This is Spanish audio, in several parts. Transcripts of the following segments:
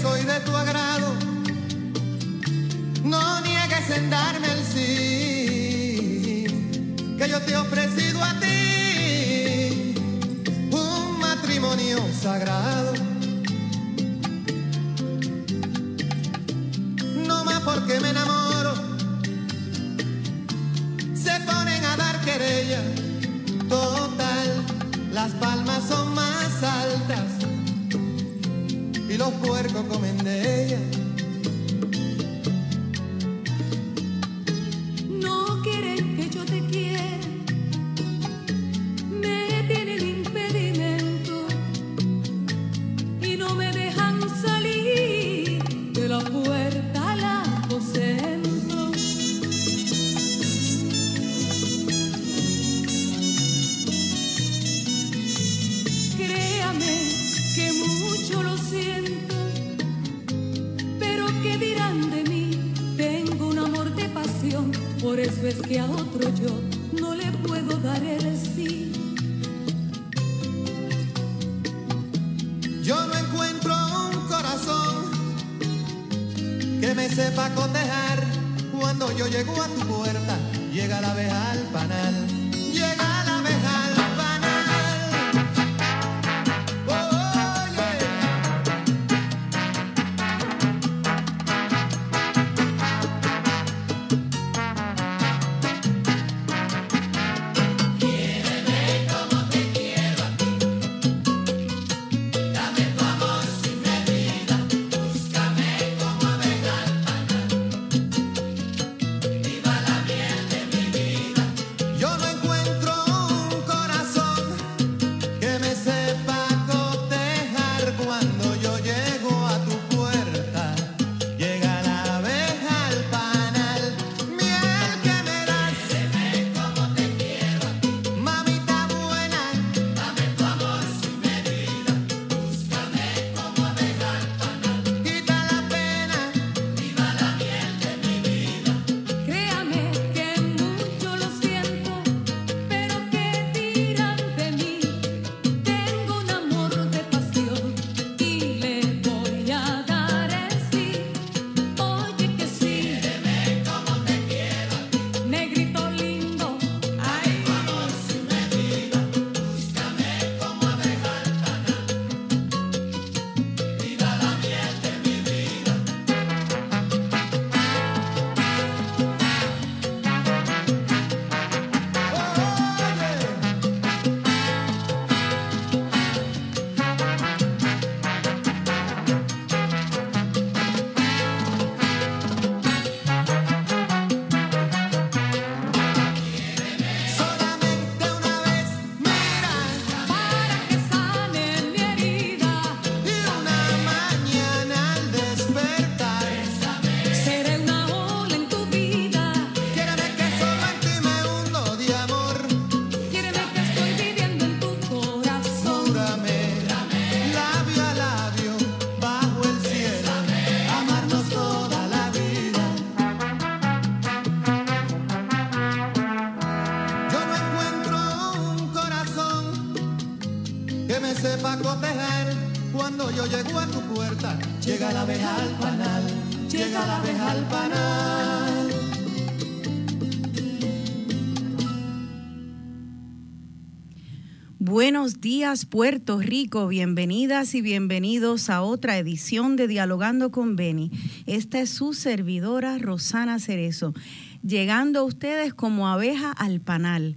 soy de tu agrado, no niegues en darme el sí, que yo te he ofrecido a ti un matrimonio sagrado. No más porque me enamoro, se ponen a dar querella. Total, las palmas son más altas y los puercos comen de ella. Llega la abeja al panal. Buenos días Puerto Rico, bienvenidas y bienvenidos a otra edición de Dialogando con Beni. Esta es su servidora Rosana Cerezo, llegando a ustedes como abeja al panal.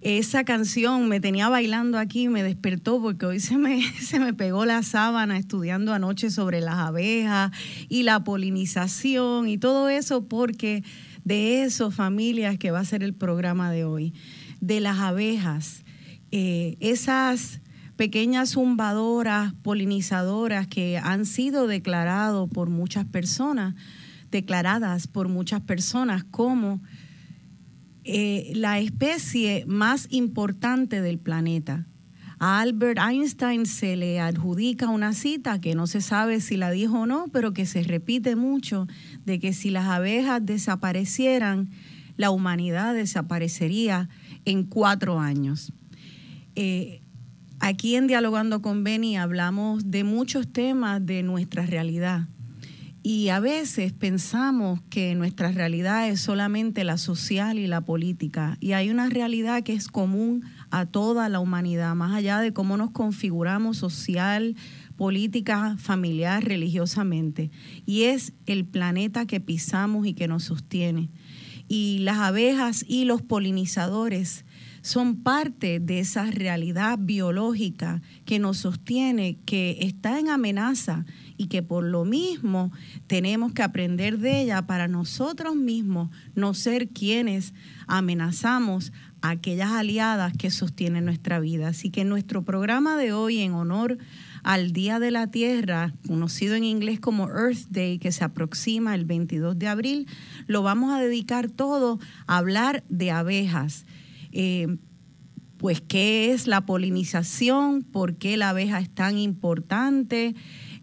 Esa canción me tenía bailando aquí, me despertó porque hoy se me, se me pegó la sábana estudiando anoche sobre las abejas y la polinización y todo eso porque de eso, familias, que va a ser el programa de hoy, de las abejas. Eh, esas pequeñas zumbadoras, polinizadoras que han sido declarados por muchas personas, declaradas por muchas personas como eh, la especie más importante del planeta. A Albert Einstein se le adjudica una cita que no se sabe si la dijo o no, pero que se repite mucho, de que si las abejas desaparecieran, la humanidad desaparecería en cuatro años. Eh, Aquí en Dialogando con Beni hablamos de muchos temas de nuestra realidad. Y a veces pensamos que nuestra realidad es solamente la social y la política. Y hay una realidad que es común a toda la humanidad, más allá de cómo nos configuramos social, política, familiar, religiosamente. Y es el planeta que pisamos y que nos sostiene. Y las abejas y los polinizadores son parte de esa realidad biológica que nos sostiene, que está en amenaza y que por lo mismo tenemos que aprender de ella para nosotros mismos no ser quienes amenazamos a aquellas aliadas que sostienen nuestra vida. Así que nuestro programa de hoy en honor al Día de la Tierra, conocido en inglés como Earth Day, que se aproxima el 22 de abril, lo vamos a dedicar todo a hablar de abejas. Eh, pues qué es la polinización, por qué la abeja es tan importante,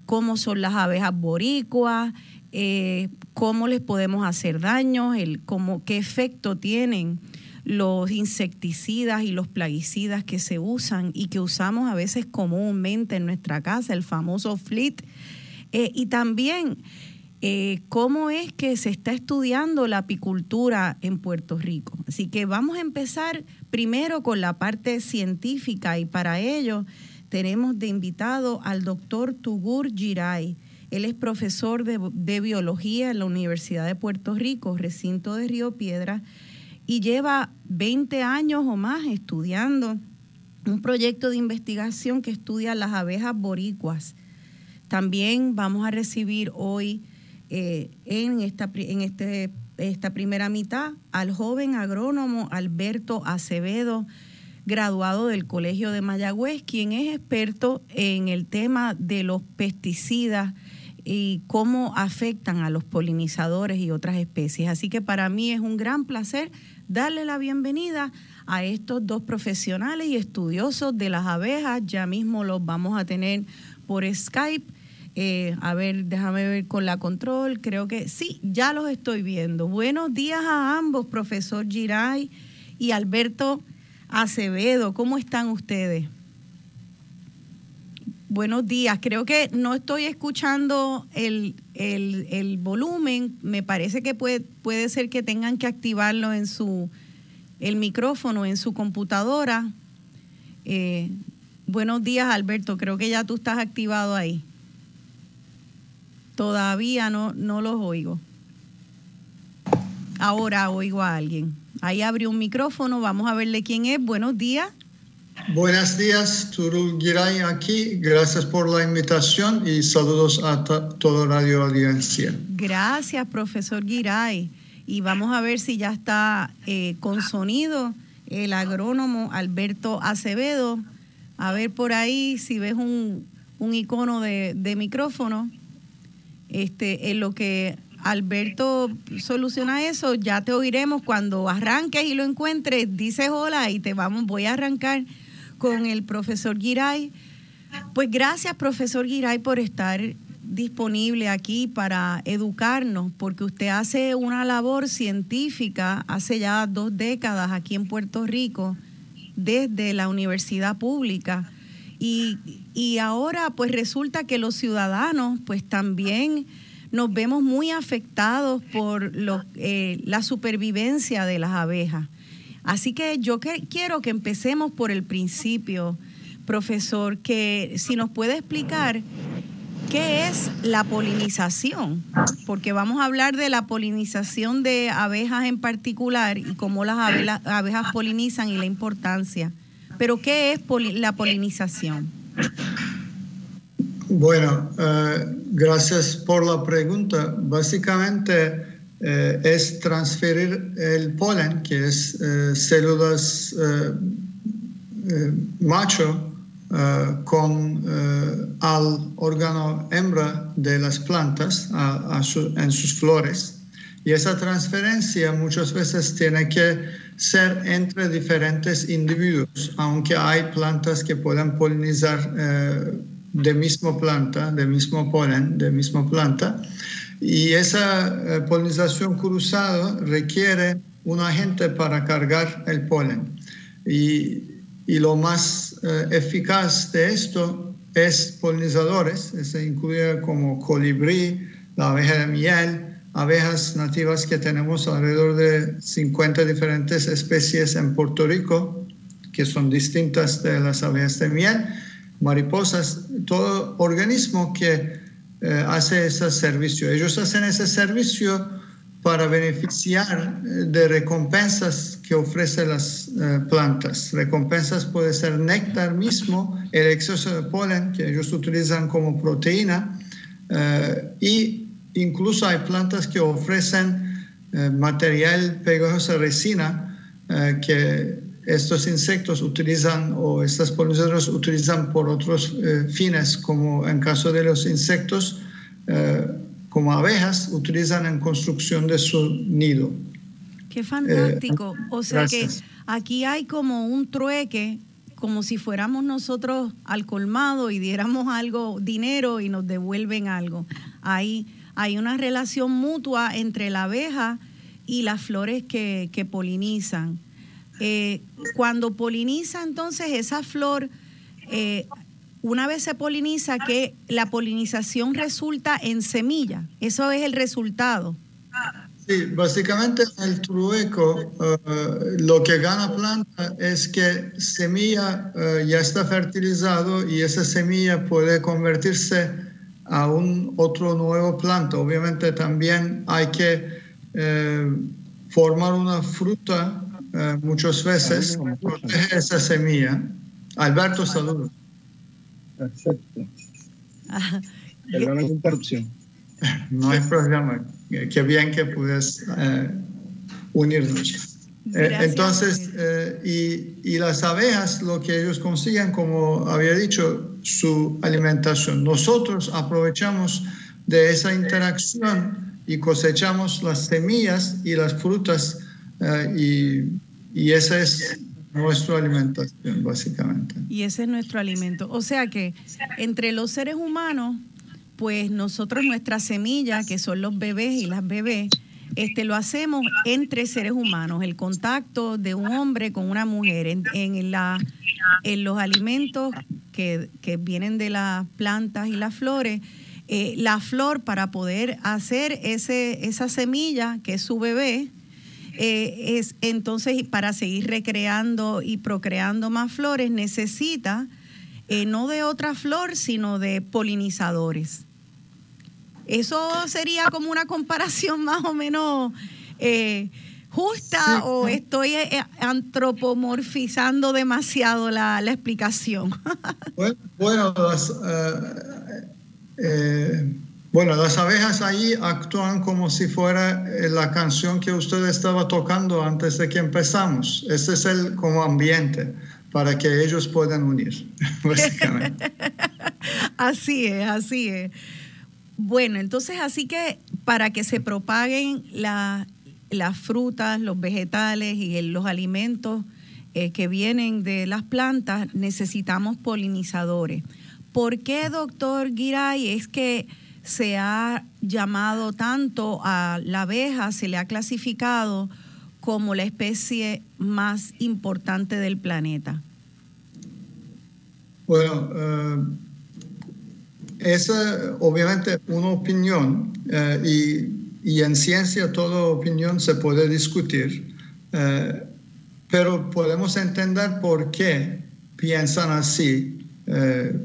cómo son las abejas boricuas, eh, cómo les podemos hacer daño, el, cómo, qué efecto tienen los insecticidas y los plaguicidas que se usan y que usamos a veces comúnmente en nuestra casa, el famoso flit. Eh, y también eh, cómo es que se está estudiando la apicultura en Puerto Rico. Así que vamos a empezar primero con la parte científica y para ello tenemos de invitado al doctor Tugur Giray. Él es profesor de, de, biología en la Universidad de Puerto Rico, recinto de Río Piedra, y lleva 20 años o más estudiando un proyecto de investigación que estudia las abejas boricuas. También vamos a recibir hoy eh, en, esta, en este, esta primera mitad al joven agrónomo Alberto Acevedo, graduado del Colegio de Mayagüez, quien es experto en el tema de los pesticidas y cómo afectan a los polinizadores y otras especies. Así que para mí es un gran placer darle la bienvenida a estos dos profesionales y estudiosos de las abejas. Ya mismo los vamos a tener por Skype eh, a ver, déjame ver con la control. Creo que sí, ya los estoy viendo. Buenos días a ambos, profesor Giray y Alberto Acevedo. ¿Cómo están ustedes? Buenos días. Creo que no estoy escuchando el, volumen. Me parece que puede, puede ser que tengan que activarlo en su el micrófono en su computadora. Eh, buenos días, Alberto. Creo que ya tú estás activado ahí. Todavía no, no los oigo. Ahora oigo a alguien. Ahí abrió un micrófono, vamos a verle quién es. Buenos días. Buenos días, Turul Giray aquí. Gracias por la invitación y saludos a toda Radio Audiencia. Gracias, profesor Giray. Y vamos a ver si ya está eh, con sonido el agrónomo Alberto Acevedo. A ver por ahí si ves un, un icono de, de micrófono. Este, en lo que Alberto soluciona eso, ya te oiremos cuando arranques y lo encuentres, dices hola y te vamos, voy a arrancar con el profesor Giray. Pues gracias, profesor Giray, por estar disponible aquí para educarnos, porque usted hace una labor científica hace ya dos décadas aquí en Puerto Rico, desde la universidad pública y, ahora pues resulta que los ciudadanos pues también nos vemos muy afectados por eh, la supervivencia de las abejas. Así que yo quiero que empecemos por el principio, profesor, que si nos puede explicar qué es la polinización, porque vamos a hablar de la polinización de abejas en particular y cómo las abejas polinizan y la importancia. Pero ¿qué es la polinización? Bueno, eh, gracias por la pregunta. Básicamente eh, es transferir el polen, que es eh, células macho, con, al órgano hembra de las plantas en sus flores. Y esa transferencia muchas veces tiene que ser entre diferentes individuos, aunque hay plantas que pueden polinizar de mismo planta, de mismo polen, de misma planta. Y esa eh, polinización cruzada requiere un agente para cargar el polen. Y y lo más eh, eficaz de esto es polinizadores, se incluye como colibrí, la abeja de miel, abejas nativas que tenemos alrededor de 50 diferentes especies en Puerto Rico, que son distintas de las abejas de miel, mariposas, todo organismo que eh, hace ese servicio. Ellos hacen ese servicio para beneficiar eh, de recompensas que ofrecen las eh, plantas. Recompensas puede ser néctar mismo, el exceso de polen que ellos utilizan como proteína y incluso hay plantas que ofrecen material pegajoso de resina que estos insectos utilizan o estas polinizadoras utilizan por otros eh, fines, como en caso de los insectos, eh, como abejas, utilizan en construcción de su nido. Qué fantástico. o sea que aquí hay como un trueque, como si fuéramos nosotros al colmado y diéramos algo, dinero y nos devuelven algo. Hay, hay una relación mutua entre la abeja y las flores que, que polinizan. Eh, cuando poliniza entonces esa flor, eh, una vez se poliniza, que la polinización resulta en semilla. Eso es el resultado. Sí, básicamente el trueco, eh, lo que gana planta es que semilla ya está fertilizado y esa semilla puede convertirse a un otro nuevo planta. Obviamente también hay que formar una fruta eh, muchas veces protege esa semilla. Alberto, saludos. Perfecto. Perdón la interrupción. No hay problema. Qué bien que puedes eh, unirnos. Eh, entonces, y, y, las abejas, lo que ellos consiguen, como había dicho, su alimentación. Nosotros aprovechamos de esa interacción y cosechamos las semillas y las frutas y y esa es nuestra alimentación, básicamente. Y ese es nuestro alimento. O sea que entre los seres humanos, pues nosotros nuestra semilla, que son los bebés y las bebés, este, lo hacemos entre seres humanos, el contacto de un hombre con una mujer en, en, la, en los alimentos que, que, vienen de las plantas y las flores. Eh, la flor para poder hacer ese, esa semilla que es su bebé, eh, es entonces para seguir recreando y procreando más flores necesita eh, no de otra flor, sino de polinizadores. Eso sería como una comparación más o menos eh, justa o estoy antropomorfizando demasiado la, explicación. bueno, bueno, las abejas ahí actúan como si fuera eh, la canción que usted estaba tocando antes de que empezamos. Ese es el como ambiente para que ellos puedan unir, básicamente. así es, así es. Bueno, entonces así que para que se propaguen las frutas, los vegetales y los alimentos eh, que vienen de las plantas, necesitamos polinizadores. ¿Por qué, doctor Giray? Es que se ha llamado tanto a la abeja, se le ha clasificado como la especie más importante del planeta? Bueno, eh, esa obviamente una opinión eh, y, en ciencia toda opinión se puede discutir, eh, pero podemos entender por qué piensan así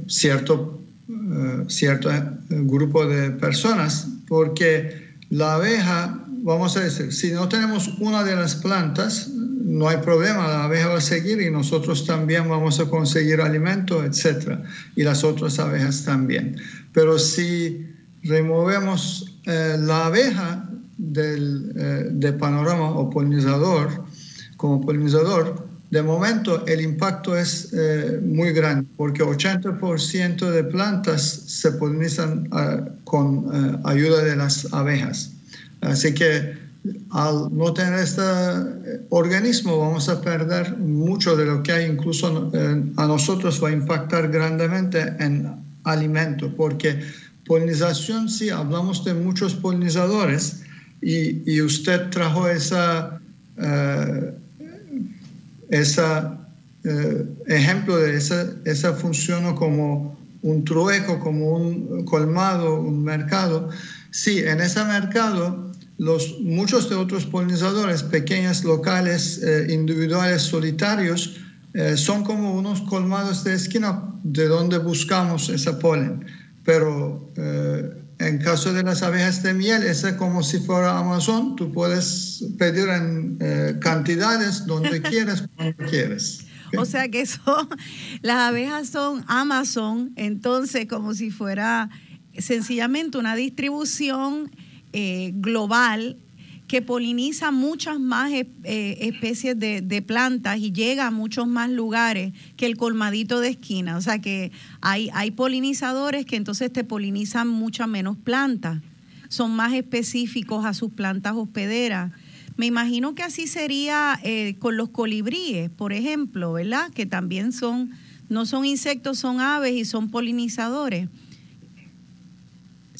cierto eh, cierto eh, grupo de personas, porque la abeja, vamos a decir, si no tenemos una de las plantas, no hay problema, la abeja va a seguir y nosotros también vamos a conseguir alimento, etc. Y las otras abejas también. Pero si removemos eh, la abeja del de panorama o polinizador, como polinizador, de momento el impacto es eh, muy grande porque 80% de plantas se polinizan ah, con eh, ayuda de las abejas. Así que al no tener este eh, organismo vamos a perder mucho de lo que hay, incluso a nosotros va a impactar grandemente en alimento porque polinización, sí, hablamos de muchos polinizadores y usted trajo esa esa eh, ejemplo de esa, esa función como un trueco, como un colmado, un mercado. Sí, en ese mercado los, muchos de otros polinizadores, pequeños, locales, eh, individuales, solitarios, eh, son como unos colmados de esquina de donde buscamos ese polen. Pero en caso de las abejas de miel, es como si fuera Amazon, tú puedes pedir en cantidades donde quieras, cuando quieras. O sea que son, las abejas son Amazon, entonces como si fuera sencillamente una distribución eh, global que poliniza muchas más eh, especies de, plantas y llega a muchos más lugares que el colmadito de esquina. O sea que hay, hay polinizadores que entonces te polinizan muchas menos plantas, son más específicos a sus plantas hospederas. Me imagino que así sería eh, con los colibríes, por ejemplo, ¿verdad? Que también son, no son insectos, son aves y son polinizadores.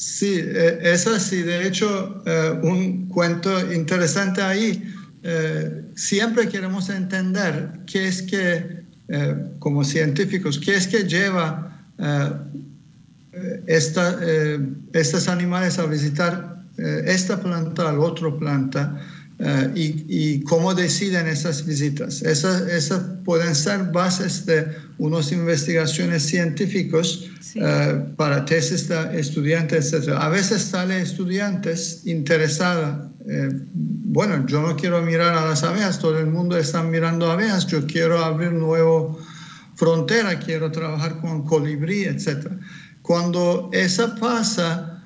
Sí, eh, es así. De hecho, eh, un cuento interesante ahí. siempre queremos entender qué es que, como científicos, qué es que lleva esta, estos animales a visitar esta planta a la otra planta eh, y, cómo deciden esas visitas. Esas, esas, pueden ser bases de unas investigaciones científicas eh, para tesis de estudiantes, etc. A veces sale estudiantes interesados. Eh, bueno, yo no quiero mirar a las abejas, todo el mundo está mirando abejas, yo quiero abrir nueva frontera, quiero trabajar con colibrí, etc. Cuando eso pasa,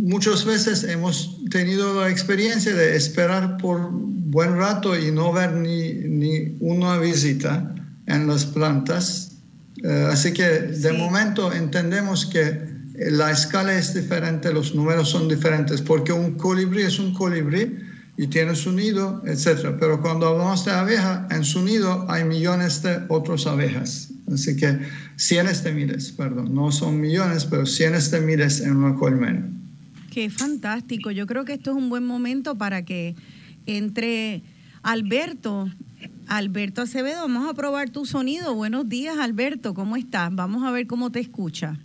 muchas veces hemos tenido la experiencia de esperar por buen rato y no ver ni, ni una visita en las plantas. Eh, así que de momento entendemos que la escala es diferente, los números son diferentes, porque un colibrí es un colibrí y tiene su nido, etc. Pero cuando hablamos de abeja, en su nido hay millones de otras abejas. Así que cientos de miles, perdón, no son millones, pero cientos de miles en una colmena. Qué fantástico. Yo creo que esto es un buen momento para que entre Alberto. Alberto Acevedo, vamos a probar tu sonido. Buenos días, Alberto. ¿Cómo estás? Vamos a ver cómo te escucha.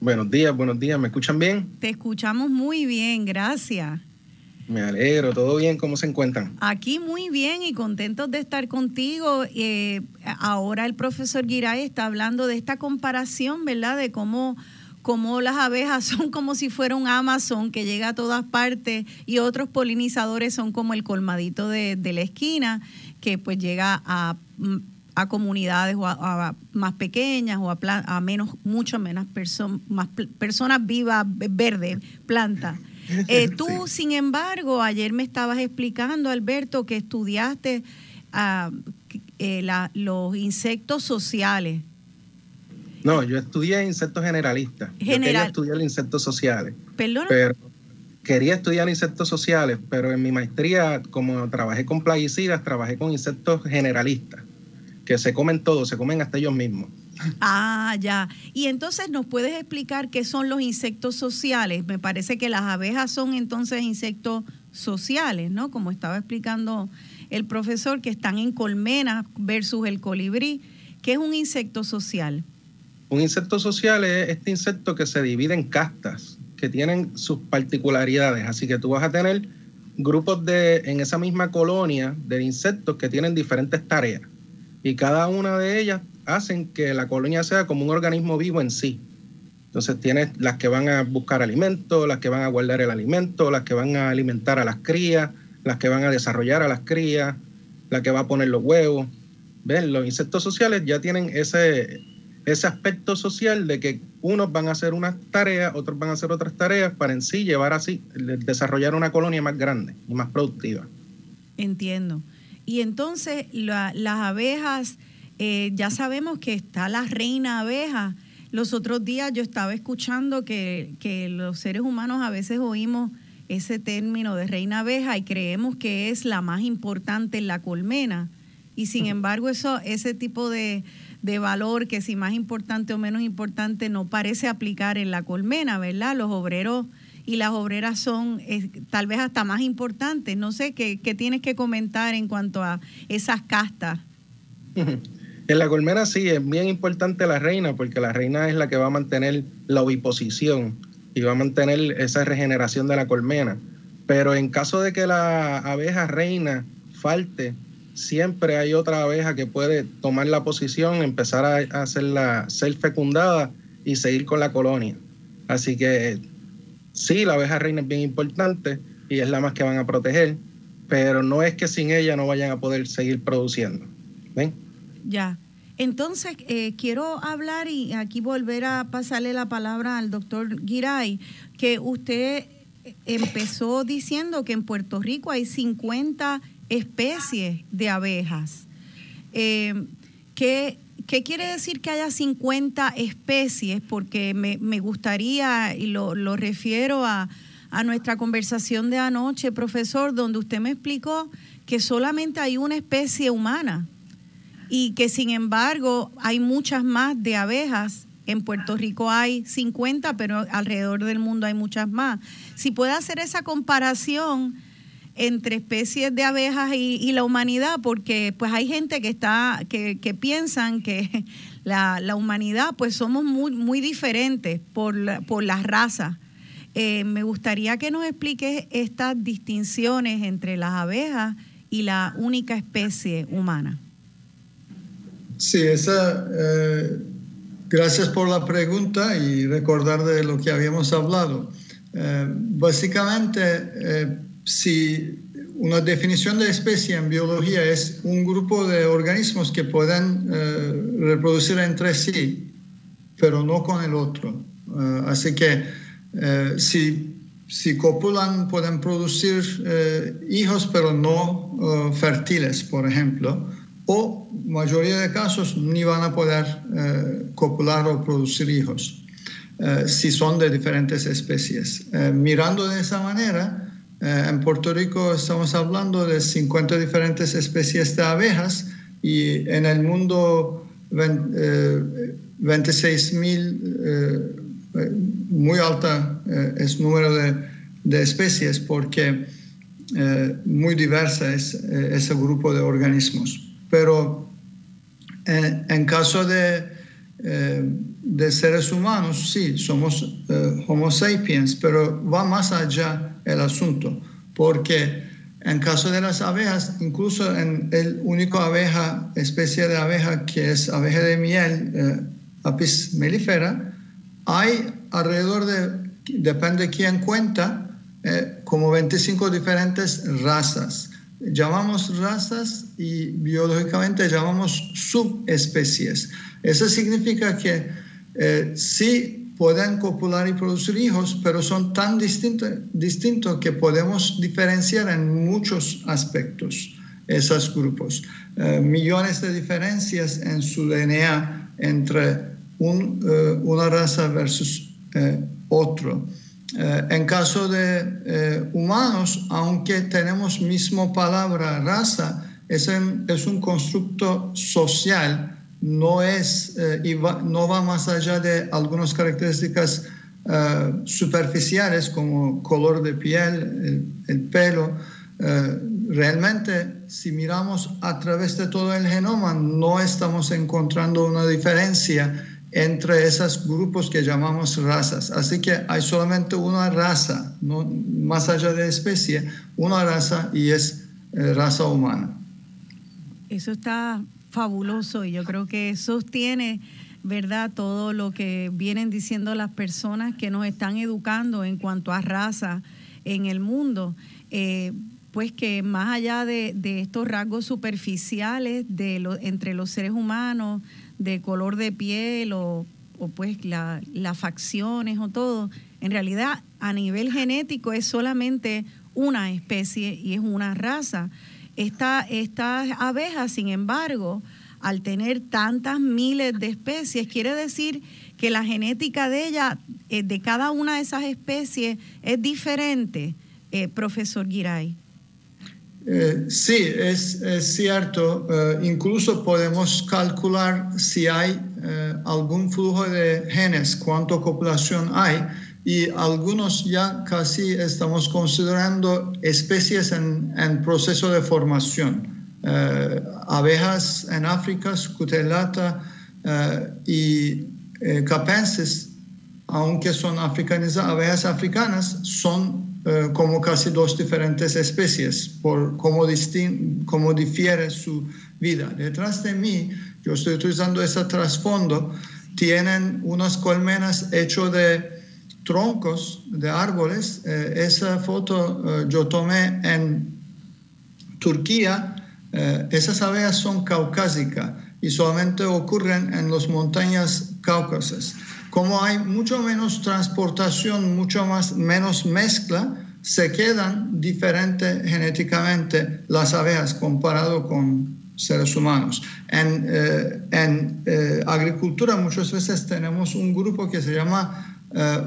Buenos días, buenos días. ¿Me escuchan bien? Te escuchamos muy bien, gracias. Me alegro, ¿todo bien? ¿Cómo se encuentran? Aquí muy bien y contentos de estar contigo. Eh, ahora el profesor Giray está hablando de esta comparación, ¿verdad? De cómo como las abejas son como si fuera un Amazon que llega a todas partes y otros polinizadores son como el colmadito de, la esquina que pues llega a, comunidades más pequeñas o a, menos, mucho menos más personas vivas, verdes, plantas. Eh, tú, sin embargo, ayer me estabas explicando, Alberto, que estudiaste ah, eh, los insectos sociales. No, yo estudié insectos generalistas. General. Yo quería estudiar insectos sociales. ¿Perdón? Pero quería estudiar insectos sociales, pero en mi maestría, como trabajé con plaguicidas, trabajé con insectos generalistas, que se comen todos, se comen hasta ellos mismos. Ah, ya. Y entonces nos puedes explicar qué son los insectos sociales. Me parece que las abejas son entonces insectos sociales, ¿no? Como estaba explicando el profesor, que están en colmenas versus el colibrí. ¿Qué es un insecto social? Un insecto social es este insecto que se divide en castas, que tienen sus particularidades. Así que tú vas a tener grupos de, en esa misma colonia de insectos que tienen diferentes tareas. Y cada una de ellas hacen que la colonia sea como un organismo vivo en sí. Entonces tienes las que van a buscar alimento, las que van a guardar el alimento, las que van a alimentar a las crías, las que van a desarrollar a las crías, la que va a poner los huevos. ¿Ven? Los insectos sociales ya tienen ese, ese aspecto social de que unos van a hacer unas tareas, otros van a hacer otras tareas para en sí llevar así, desarrollar una colonia más grande y más productiva. Entiendo. Y entonces las abejas, eh, ya sabemos que está la reina abeja. Los otros días yo estaba escuchando que, que los seres humanos a veces oímos ese término de reina abeja y creemos que es la más importante en la colmena. Y sin embargo, eso, ese tipo de, de valor que si más importante o menos importante no parece aplicar en la colmena, ¿verdad? Los obreros y las obreras son eh, tal vez hasta más importantes. No sé qué, qué tienes que comentar en cuanto a esas castas. En la colmena sí, es bien importante la reina, porque la reina es la que va a mantener la oviposición y va a mantener esa regeneración de la colmena. Pero en caso de que la abeja reina falte, siempre hay otra abeja que puede tomar la posición, empezar a hacerla ser fecundada y seguir con la colonia. Así que sí, la abeja reina es bien importante y es la más que van a proteger, pero no es que sin ella no vayan a poder seguir produciendo. ¿Ven? Ya. Entonces, eh, quiero hablar y aquí volver a pasarle la palabra al doctor Giray, que usted empezó diciendo que en Puerto Rico hay 50 especies de abejas. Eh, ¿qué, quiere decir que haya 50 especies? Porque me, gustaría, y lo, lo refiero a, a nuestra conversación de anoche, profesor, donde usted me explicó que solamente hay una especie humana y que sin embargo hay muchas más de abejas. En Puerto Rico hay 50, pero alrededor del mundo hay muchas más. Si puede hacer esa comparación entre especies de abejas y, la humanidad, porque pues hay gente que está, que, que piensan que la, la, humanidad, pues somos muy, muy diferentes por, la, por las razas. Eh, me gustaría que nos explique estas distinciones entre las abejas y la única especie humana. Sí, esa, eh, gracias por la pregunta y recordar de lo que habíamos hablado. Eh, básicamente, si una definición de especie en biología es un grupo de organismos que pueden reproducir entre sí, pero no con el otro. así que si, si copulan pueden producir hijos, pero no fértiles, por ejemplo o mayoría de casos ni van a poder eh, copular o producir hijos eh, si son de diferentes especies. Eh, mirando de esa manera, en Puerto Rico estamos hablando de 50 diferentes especies de abejas y en el mundo 26 mil, muy alta es número de, especies porque muy diversa es ese grupo de organismos. Pero eh, en, caso de, eh, de, seres humanos, sí, somos eh, Homo sapiens, pero va más allá el asunto, porque en caso de las abejas, incluso en el único abeja, especie de abeja que es abeja de miel, Apis mellifera, hay alrededor de, depende de quién cuenta, como 25 diferentes razas llamamos razas y biológicamente llamamos subespecies. Eso significa que eh, sí pueden copular y producir hijos, pero son tan distintos que podemos diferenciar en muchos aspectos esos grupos. Eh, millones de diferencias en su DNA entre eh, una raza versus otro. Eh, en caso de eh, humanos, aunque tenemos mismo palabra raza, es, es un constructo social, no, es, eh, no va más allá de algunas características superficiales como color de piel, el, pelo. realmente, si miramos a través de todo el genoma, no estamos encontrando una diferencia entre esos grupos que llamamos razas. Así que hay solamente una raza, más allá de especie, una raza y es eh, raza humana. Eso está fabuloso y yo creo que sostiene, ¿verdad?, todo lo que vienen diciendo las personas que nos están educando en cuanto a raza en el mundo. Eh, pues que más allá de, estos rasgos superficiales de entre los seres humanos, de color de piel o, pues las facciones o todo, en realidad a nivel genético es solamente una especie y es una raza. Esta, estas abejas, sin embargo, al tener tantas miles de especies, quiere decir que la genética de ella, eh, de cada una de esas especies, es diferente, eh, profesor Giray. Eh, sí, es, cierto. Eh, incluso podemos calcular si hay eh, algún flujo de genes, cuánta copulación hay, y algunos ya casi estamos considerando especies en, proceso de formación. Abejas en África, Scutellata eh, y capenses, aunque son africanizadas, abejas africanas, son como casi dos diferentes especies por cómo, cómo difiere su vida. Detrás de mí, yo estoy utilizando ese trasfondo, tienen unas colmenas hechas de troncos de árboles. esa foto yo tomé en Turquía eh, esas abejas son caucásicas y solamente ocurren en las montañas cáucasas. Como hay mucho menos transportación, mucho más, menos mezcla, se quedan diferentes genéticamente las abejas comparado con seres humanos. En, eh, en eh, agricultura muchas veces tenemos un grupo que se llama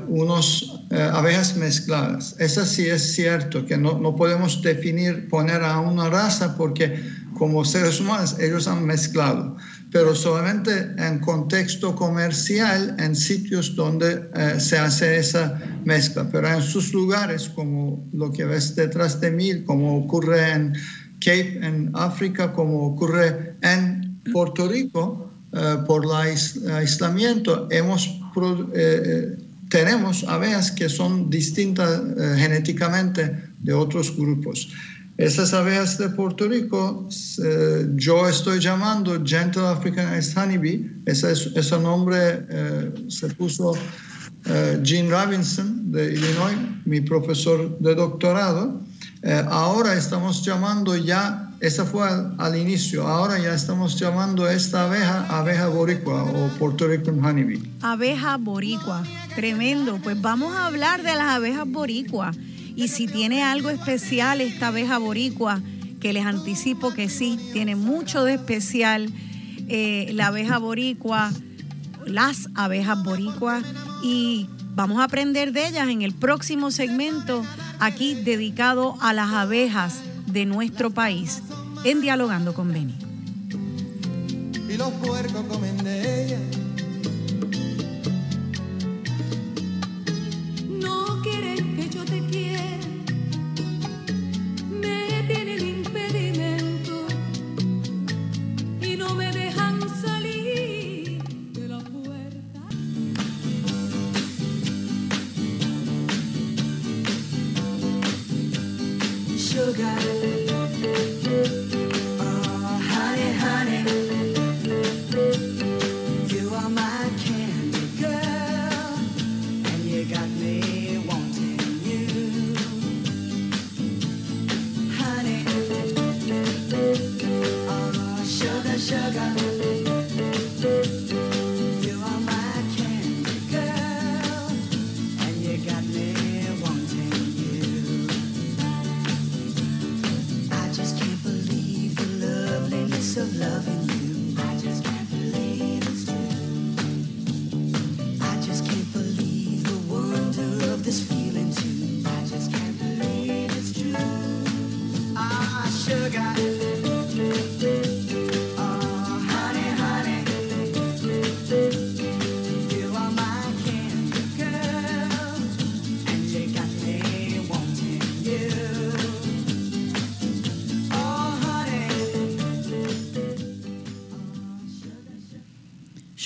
unos abejas mezcladas. Eso sí es cierto, que no, no podemos definir, poner a una raza porque como seres humanos ellos han mezclado, pero solamente en contexto comercial, en sitios donde eh, se hace esa mezcla, pero en sus lugares, como lo que ves detrás de mí, como ocurre en Cape, en África, como ocurre en Puerto Rico, eh, por el aislamiento, eh, tenemos abejas que son distintas genéticamente de otros grupos. Esas abejas de Puerto Rico, eh, yo estoy llamando Gentle African Honeybee. Ese, ese nombre eh, se puso eh, Gene Robinson de Illinois, mi profesor de doctorado. ahora estamos llamando ya, esa fue al, inicio, ahora ya estamos llamando esta abeja abeja boricua o Puerto Rican Honeybee. Abeja boricua, tremendo. Pues vamos a hablar de las abejas boricua. Y si tiene algo especial esta abeja boricua, que les anticipo que sí, tiene mucho de especial eh, la abeja boricua, las abejas boricuas, y vamos a aprender de ellas en el próximo segmento aquí dedicado a las abejas de nuestro país, en Dialogando con Beni. Y los puercos comen de ella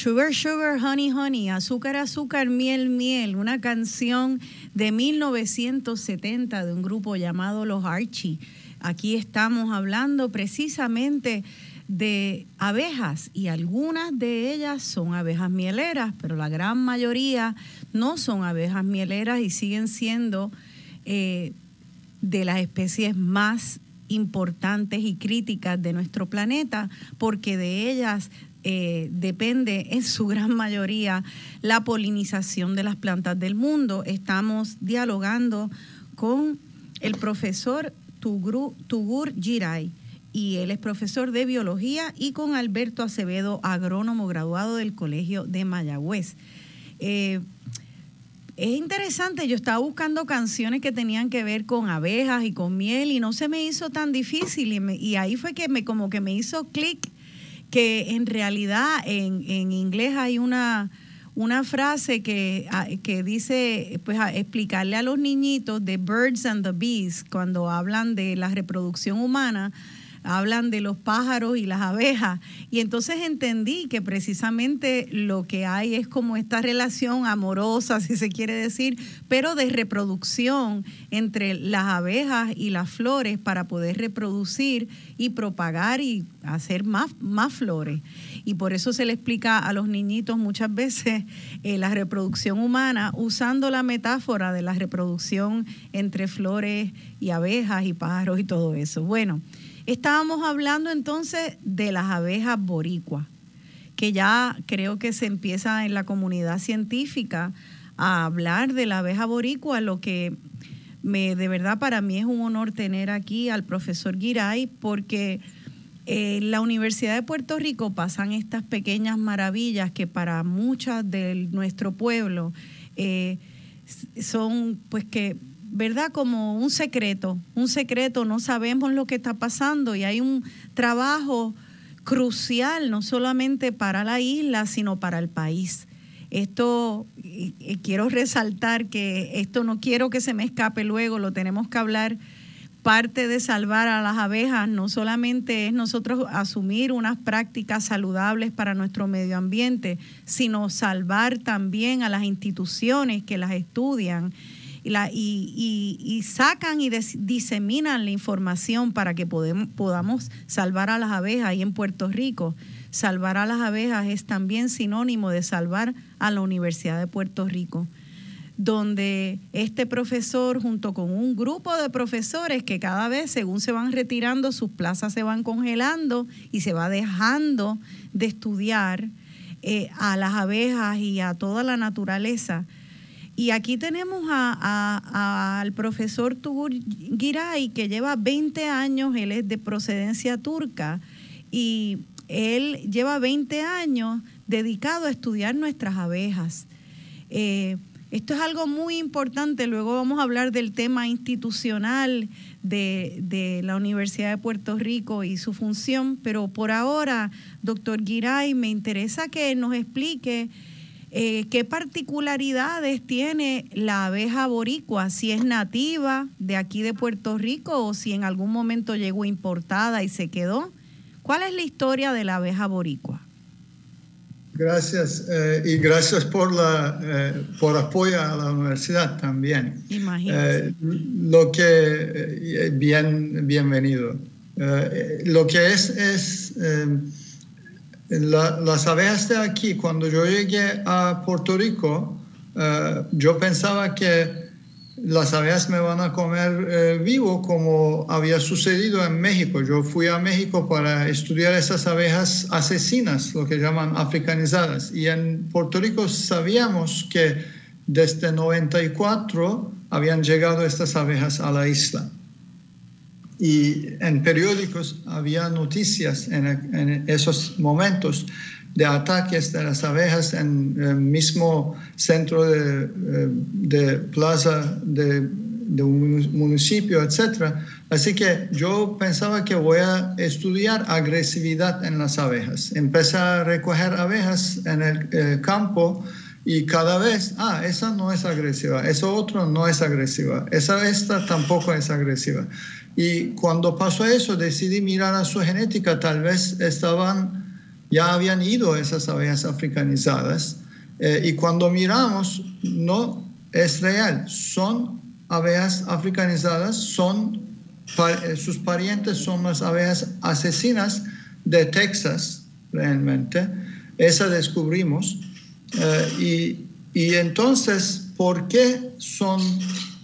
Sugar, Sugar, Honey, Honey, Azúcar, Azúcar, Miel, Miel, una canción de 1970 de un grupo llamado Los Archie. Aquí estamos hablando precisamente de abejas y algunas de ellas son abejas mieleras, pero la gran mayoría no son abejas mieleras y siguen siendo eh, de las especies más importantes y críticas de nuestro planeta, porque de ellas eh, depende en su gran mayoría la polinización de las plantas del mundo. Estamos dialogando con el profesor Tugur Giray y él es profesor de biología y con Alberto Acevedo, agrónomo graduado del Colegio de Mayagüez. Eh, es interesante, yo estaba buscando canciones que tenían que ver con abejas y con miel y no se me hizo tan difícil y, y ahí fue que me como que me hizo clic que en realidad en, inglés hay una, una frase que, ah, que dice, pues explicarle a los niñitos de Birds and the Bees, cuando hablan de la reproducción humana, hablan de los pájaros y las abejas. Y entonces entendí que precisamente lo que hay es como esta relación amorosa, si se quiere decir, pero de reproducción entre las abejas y las flores para poder reproducir y propagar y hacer más, más flores. Y por eso se le explica a los niñitos muchas veces eh, la reproducción humana usando la metáfora de la reproducción entre flores y abejas y pájaros y todo eso. Bueno. Estábamos hablando entonces de las abejas boricuas, que ya creo que se empieza en la comunidad científica a hablar de la abeja boricua, lo que me, de verdad para mí es un honor tener aquí al profesor Giray, porque en la Universidad de Puerto Rico pasan estas pequeñas maravillas que para muchas de nuestro pueblo eh, son pues que ¿verdad? Como un secreto, un secreto, no sabemos lo que está pasando y hay un trabajo crucial, no solamente para la isla, sino para el país. Esto, quiero resaltar que esto no quiero que se me escape luego, lo tenemos que hablar. Parte de salvar a las abejas no solamente es nosotros asumir unas prácticas saludables para nuestro medio ambiente, sino salvar también a las instituciones que las estudian y, sacan y diseminan la información para que podamos salvar a las abejas ahí en Puerto Rico. Salvar a las abejas es también sinónimo de salvar a la Universidad de Puerto Rico donde este profesor junto con un grupo de profesores que cada vez según se van retirando sus plazas se van congelando y se va dejando de estudiar eh, a las abejas y a toda la naturaleza, y aquí tenemos al profesor Tugur Giray, que lleva 20 años, él es de procedencia turca, y él lleva 20 años dedicado a estudiar nuestras abejas. Eh, esto es algo muy importante, luego vamos a hablar del tema institucional de, de, la Universidad de Puerto Rico y su función, pero por ahora, doctor Giray, me interesa que nos explique eh, ¿Qué particularidades tiene la abeja boricua? Si es nativa de aquí de Puerto Rico o si en algún momento llegó importada y se quedó. ¿Cuál es la historia de la abeja boricua? Gracias eh, y gracias por la eh, por apoyo a la universidad también. Imagínate. lo que bien bienvenido. lo que es es las abejas de aquí, cuando yo llegué a Puerto Rico, eh, yo pensaba que las abejas me van a comer eh, vivo como había sucedido en México. Yo fui a México para estudiar esas abejas asesinas, lo que llaman africanizadas. Y en Puerto Rico sabíamos que desde 94 habían llegado estas abejas a la isla y en periódicos había noticias en, esos momentos de ataques de las abejas en el mismo centro de, eh, plaza de, un municipio, etc. Así que yo pensaba que voy a estudiar agresividad en las abejas. Empecé a recoger abejas en el eh, campo y cada vez, ah, esa no es agresiva, esa otra no es agresiva, esa esta tampoco es agresiva. Y cuando pasó eso, decidí mirar a su genética, tal vez estaban, ya habían ido esas abejas africanizadas. Eh, y cuando miramos, no es real, son abejas africanizadas, son, eh, sus parientes son las abejas asesinas de Texas, realmente. Esa descubrimos. Eh, y, y entonces, ¿por qué son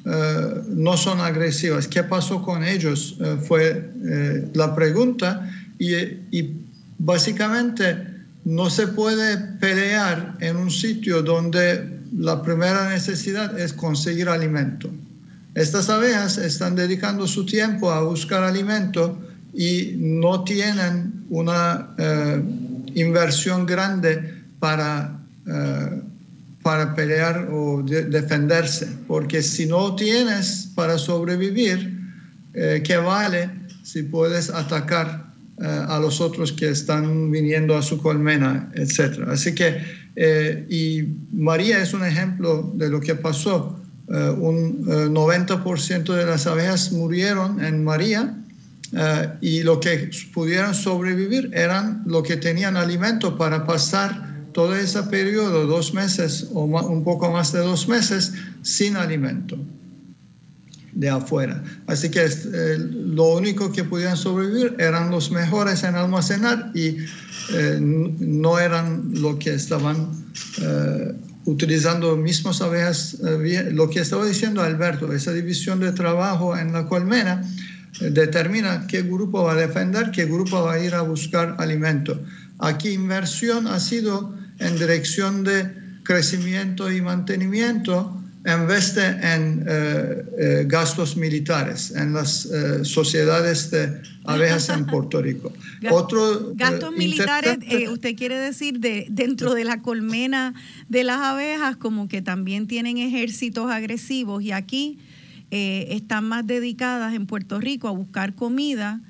eh, no son agresivas. ¿Qué pasó con ellos? Eh, fue eh, la pregunta y, y, básicamente no se puede pelear en un sitio donde la primera necesidad es conseguir alimento. Estas abejas están dedicando su tiempo a buscar alimento y no tienen una inversión grande para para pelear o defenderse, porque si no tienes para sobrevivir, eh, ¿qué vale si puedes atacar eh, a los otros que están viniendo a su colmena, etcétera? Así que Eh, y María es un ejemplo de lo que pasó. Un 90% de las abejas murieron en María y lo que pudieron sobrevivir eran lo que tenían alimento para pasar todo ese periodo, dos meses o un poco más de dos meses, sin alimento de afuera. Así que eh, lo único que podían sobrevivir eran los mejores en almacenar y eh, no eran lo que estaban eh, utilizando mismos abejas. lo que estaba diciendo Alberto, esa división de trabajo en la colmena determina qué grupo va a defender, qué grupo va a ir a buscar alimento. Aquí inversión ha sido en dirección de crecimiento y mantenimiento en vez de en eh, eh, gastos militares en las eh, sociedades de abejas en Puerto Rico. Otro, gastos militares, usted quiere decir de, dentro de la colmena de las abejas como que también tienen ejércitos agresivos y aquí están más dedicadas en Puerto Rico a buscar comida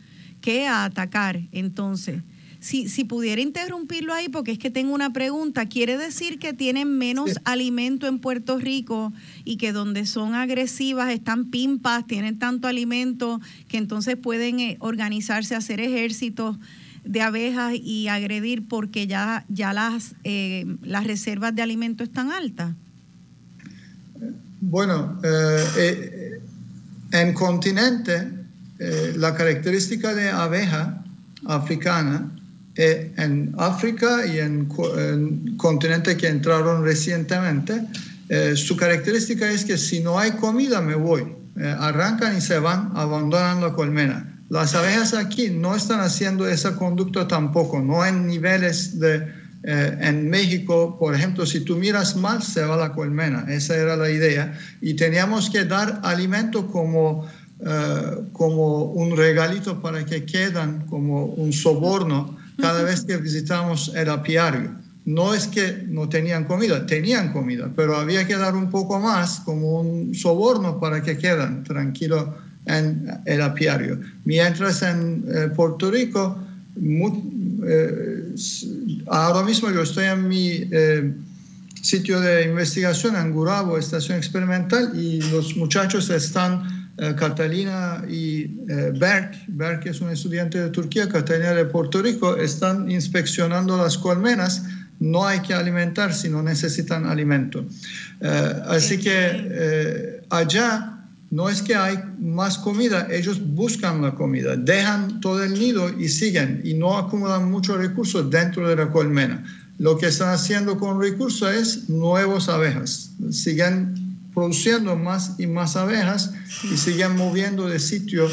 que a atacar. Entonces, si, si pudiera interrumpirlo ahí, porque es que tengo una pregunta, ¿quiere decir que tienen menos alimento en Puerto Rico y que donde son agresivas están pimpas, tienen tanto alimento que entonces pueden eh, organizarse, hacer ejércitos? de abejas y agredir porque ya, ya las, eh, las reservas de alimento están altas? Bueno, eh, en continente, la característica de abeja africana eh, en África y en, en continentes que entraron recientemente, eh, su característica es que si no hay comida me voy. Eh, arrancan y se van, abandonan la colmena. Las abejas aquí no están haciendo esa conducta tampoco, no en niveles de... en México, por ejemplo, si tú miras mal, se va la colmena. Esa era la idea. Y teníamos que dar alimento como, como un regalito para que quedan, como un soborno cada vez que visitamos el apiario. No es que no tenían comida, tenían comida, pero había que dar un poco más como un soborno para que quedan tranquilos en el apiario. Mientras en eh, Puerto Rico, eh, ahora mismo yo estoy en mi eh, sitio de investigación en Gurabo, estación experimental, y los muchachos están Catalina y eh, Berk, Berk es un estudiante de Turquía, Catalina de Puerto Rico, están inspeccionando las colmenas. No hay que alimentar si no necesitan alimento. Eh, así que allá no es que hay más comida, ellos buscan la comida, dejan todo el nido y siguen y no acumulan muchos recursos dentro de la colmena. Lo que están haciendo con recursos es nuevas abejas, siguen produciendo más y más abejas y siguen moviendo de sitio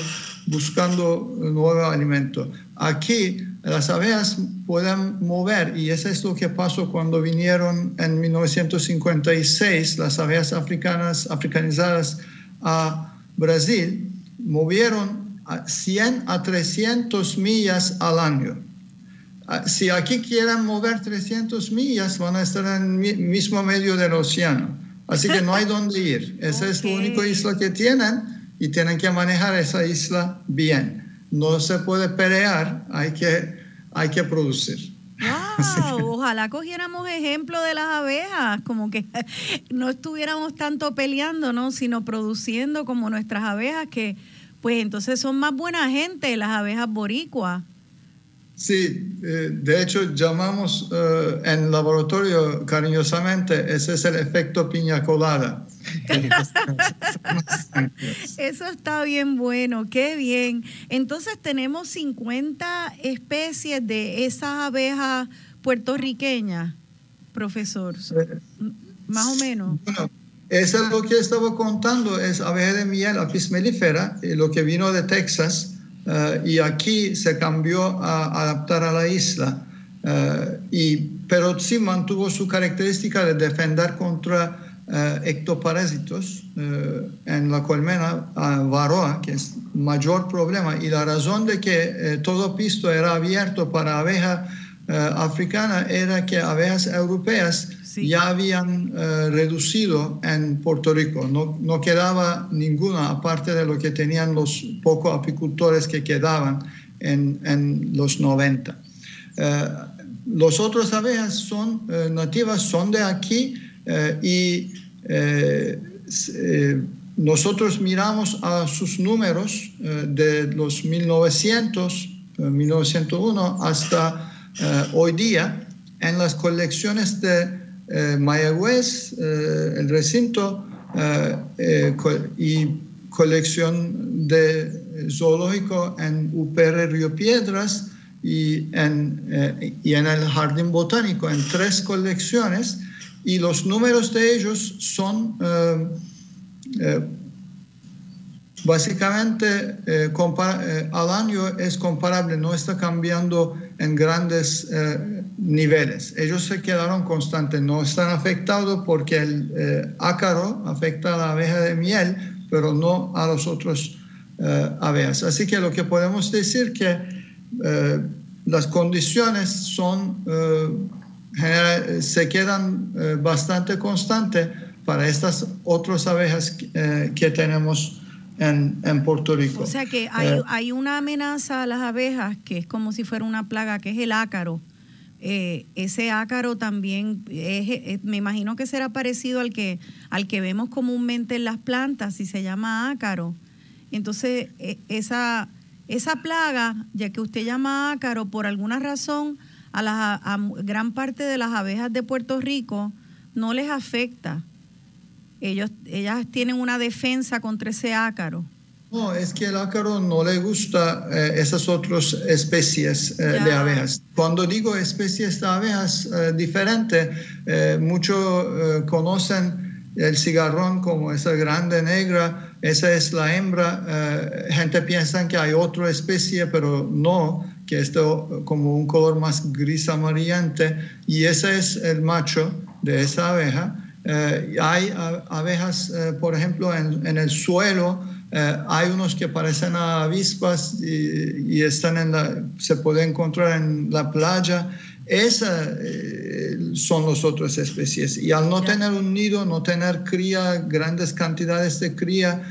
buscando nuevo alimento. Aquí las abejas pueden mover y eso es lo que pasó cuando vinieron en 1956 las abejas africanas, africanizadas a Brasil, movieron 100 a 300 millas al año. Si aquí quieren mover 300 millas, van a estar en el mismo medio del océano. Así que no hay dónde ir. Esa es la única isla que tienen y tienen que manejar esa isla bien. No se puede pelear, hay que, hay que producir. Wow, ojalá cogiéramos ejemplo de las abejas, como que no estuviéramos tanto peleando, ¿no? sino produciendo como nuestras abejas, que pues entonces son más buena gente las abejas boricuas. Sí, eh, de hecho llamamos eh, en laboratorio cariñosamente, ese es el efecto piña colada. Eso está bien bueno, qué bien. Entonces tenemos 50 especies de esas abejas puertorriqueñas, profesor, eh, más o menos. Bueno, eso es lo que estaba contando, es abeja de miel apis mellifera, lo que vino de Texas eh, y aquí se cambió a adaptar a la isla. Eh, y, pero sí mantuvo su característica de defender contra uh, ectoparásitos en la colmena varroa, que es mayor problema. Y la razón de que todo pisto era abierto para abeja africana era que abejas europeas ya habían eh, reducido en Puerto Rico. No, no, quedaba ninguna, aparte de lo que tenían los pocos apicultores que quedaban en, en los 90. Eh, los otros abejas son nativas, son de aquí y nosotros miramos a sus números de los 1900, 1901 hasta hoy día en las colecciones de Mayagüez, el recinto y colección de zoológico en UPR Río Piedras y en, y en el Jardín Botánico, en tres colecciones, y los números de ellos son básicamente eh, eh, al año es comparable, no está cambiando en grandes eh, niveles. Ellos se quedaron constantes, no están afectados porque el ácaro afecta a la abeja de miel, pero no a los otros abejas. Así que lo que podemos decir que las condiciones son se quedan bastante constantes para estas otras abejas que tenemos en, Puerto Rico. O sea que hay, eh, hay, una amenaza a las abejas que es como si fuera una plaga, que es el ácaro. Eh, ese ácaro también, es, me imagino que será parecido al que, al que vemos comúnmente en las plantas, y se llama ácaro. Entonces, e, esa, esa plaga, ya que usted llama ácaro, por alguna razón, a, las, gran parte de las abejas de Puerto Rico no les afecta ellos, ellas tienen una defensa contra ese ácaro. No, es que el ácaro no le gusta eh, esas otras especies eh, de abejas. Cuando digo especies de abejas eh, diferentes, muchos conocen el cigarrón como esa grande negra, esa es la hembra. gente piensa que hay otra especie, pero no, que es como un color más gris amarillante, y ese es el macho de esa abeja. Eh, hay abejas, eh, por ejemplo, en, el suelo, eh, hay unos que parecen avispas y, están en la, se puede encontrar en la playa. Esas son las otras especies. Y al no tener un nido, no tener cría, grandes cantidades de cría,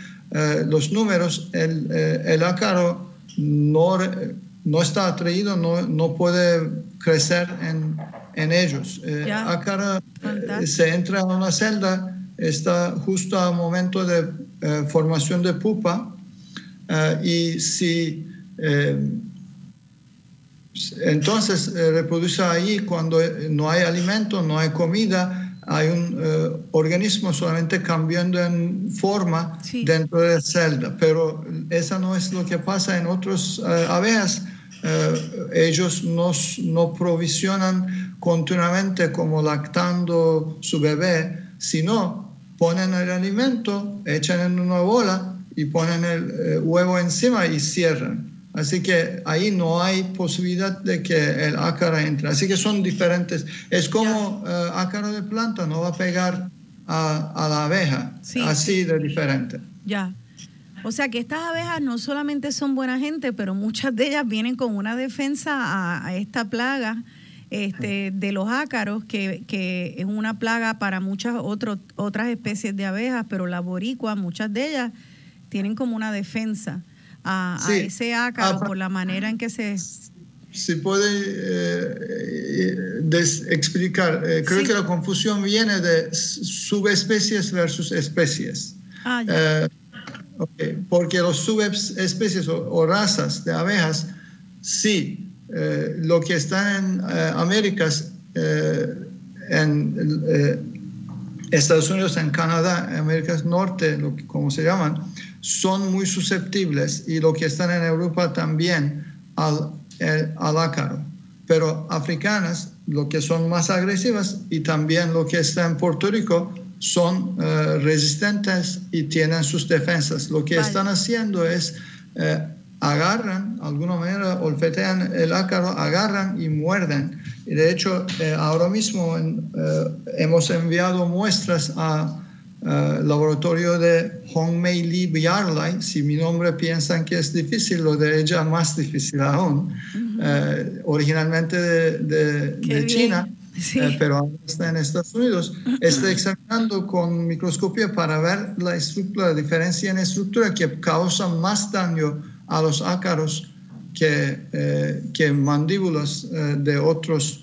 los números, el, el ácaro no, no está atraído, no, no puede crecer en, en ellos. Eh, acá eh, se entra en una celda, está justo al momento de eh, formación de pupa y si entonces reproduce ahí cuando no hay alimento, no hay comida, hay un organismo solamente cambiando en forma dentro de la celda, pero eso no es lo que pasa en otras abejas. ellos no provisionan continuamente como lactando su bebé, sino ponen el alimento, echan en una bola y ponen el eh, huevo encima y cierran. Así que ahí no hay posibilidad de que el ácaro entre. Así que son diferentes. Es como uh, ácaro de planta, no va a pegar a, la abeja. así de diferente. Ya. O sea que estas abejas no solamente son buena gente, pero muchas de ellas vienen con una defensa a, a esta plaga este, de los ácaros, que, que, es una plaga para muchas otras especies de abejas, pero la boricua, muchas de ellas tienen como una defensa a, ese ácaro por la manera en que se... Si puede eh, explicar, eh, creo que la confusión viene de subespecies versus especies. Ah, eh, porque los subespecies o razas de abejas sí eh, lo que está en eh, Américas, eh, en Estados Unidos, en Canadá, en Américas Norte, lo como se llaman, son muy susceptibles y lo que están en Europa también al, al ácaro. Pero africanas, lo que son más agresivas y también lo que está en Puerto Rico, son resistentes y tienen sus defensas. Lo que están haciendo es agarran, de alguna manera olfetean el ácaro, agarran y muerden. Y de hecho, eh, ahora mismo eh, hemos enviado muestras al eh, laboratorio de Hong Mei Li Biarlai. Si mi nombre piensan que es difícil, lo de ella más difícil aún. originalmente de, China. pero ahora está en Estados Unidos, está examinando con microscopía para ver la estructura, la diferencia en estructura que causa más daño a los ácaros que, eh, que mandíbulas eh, de otras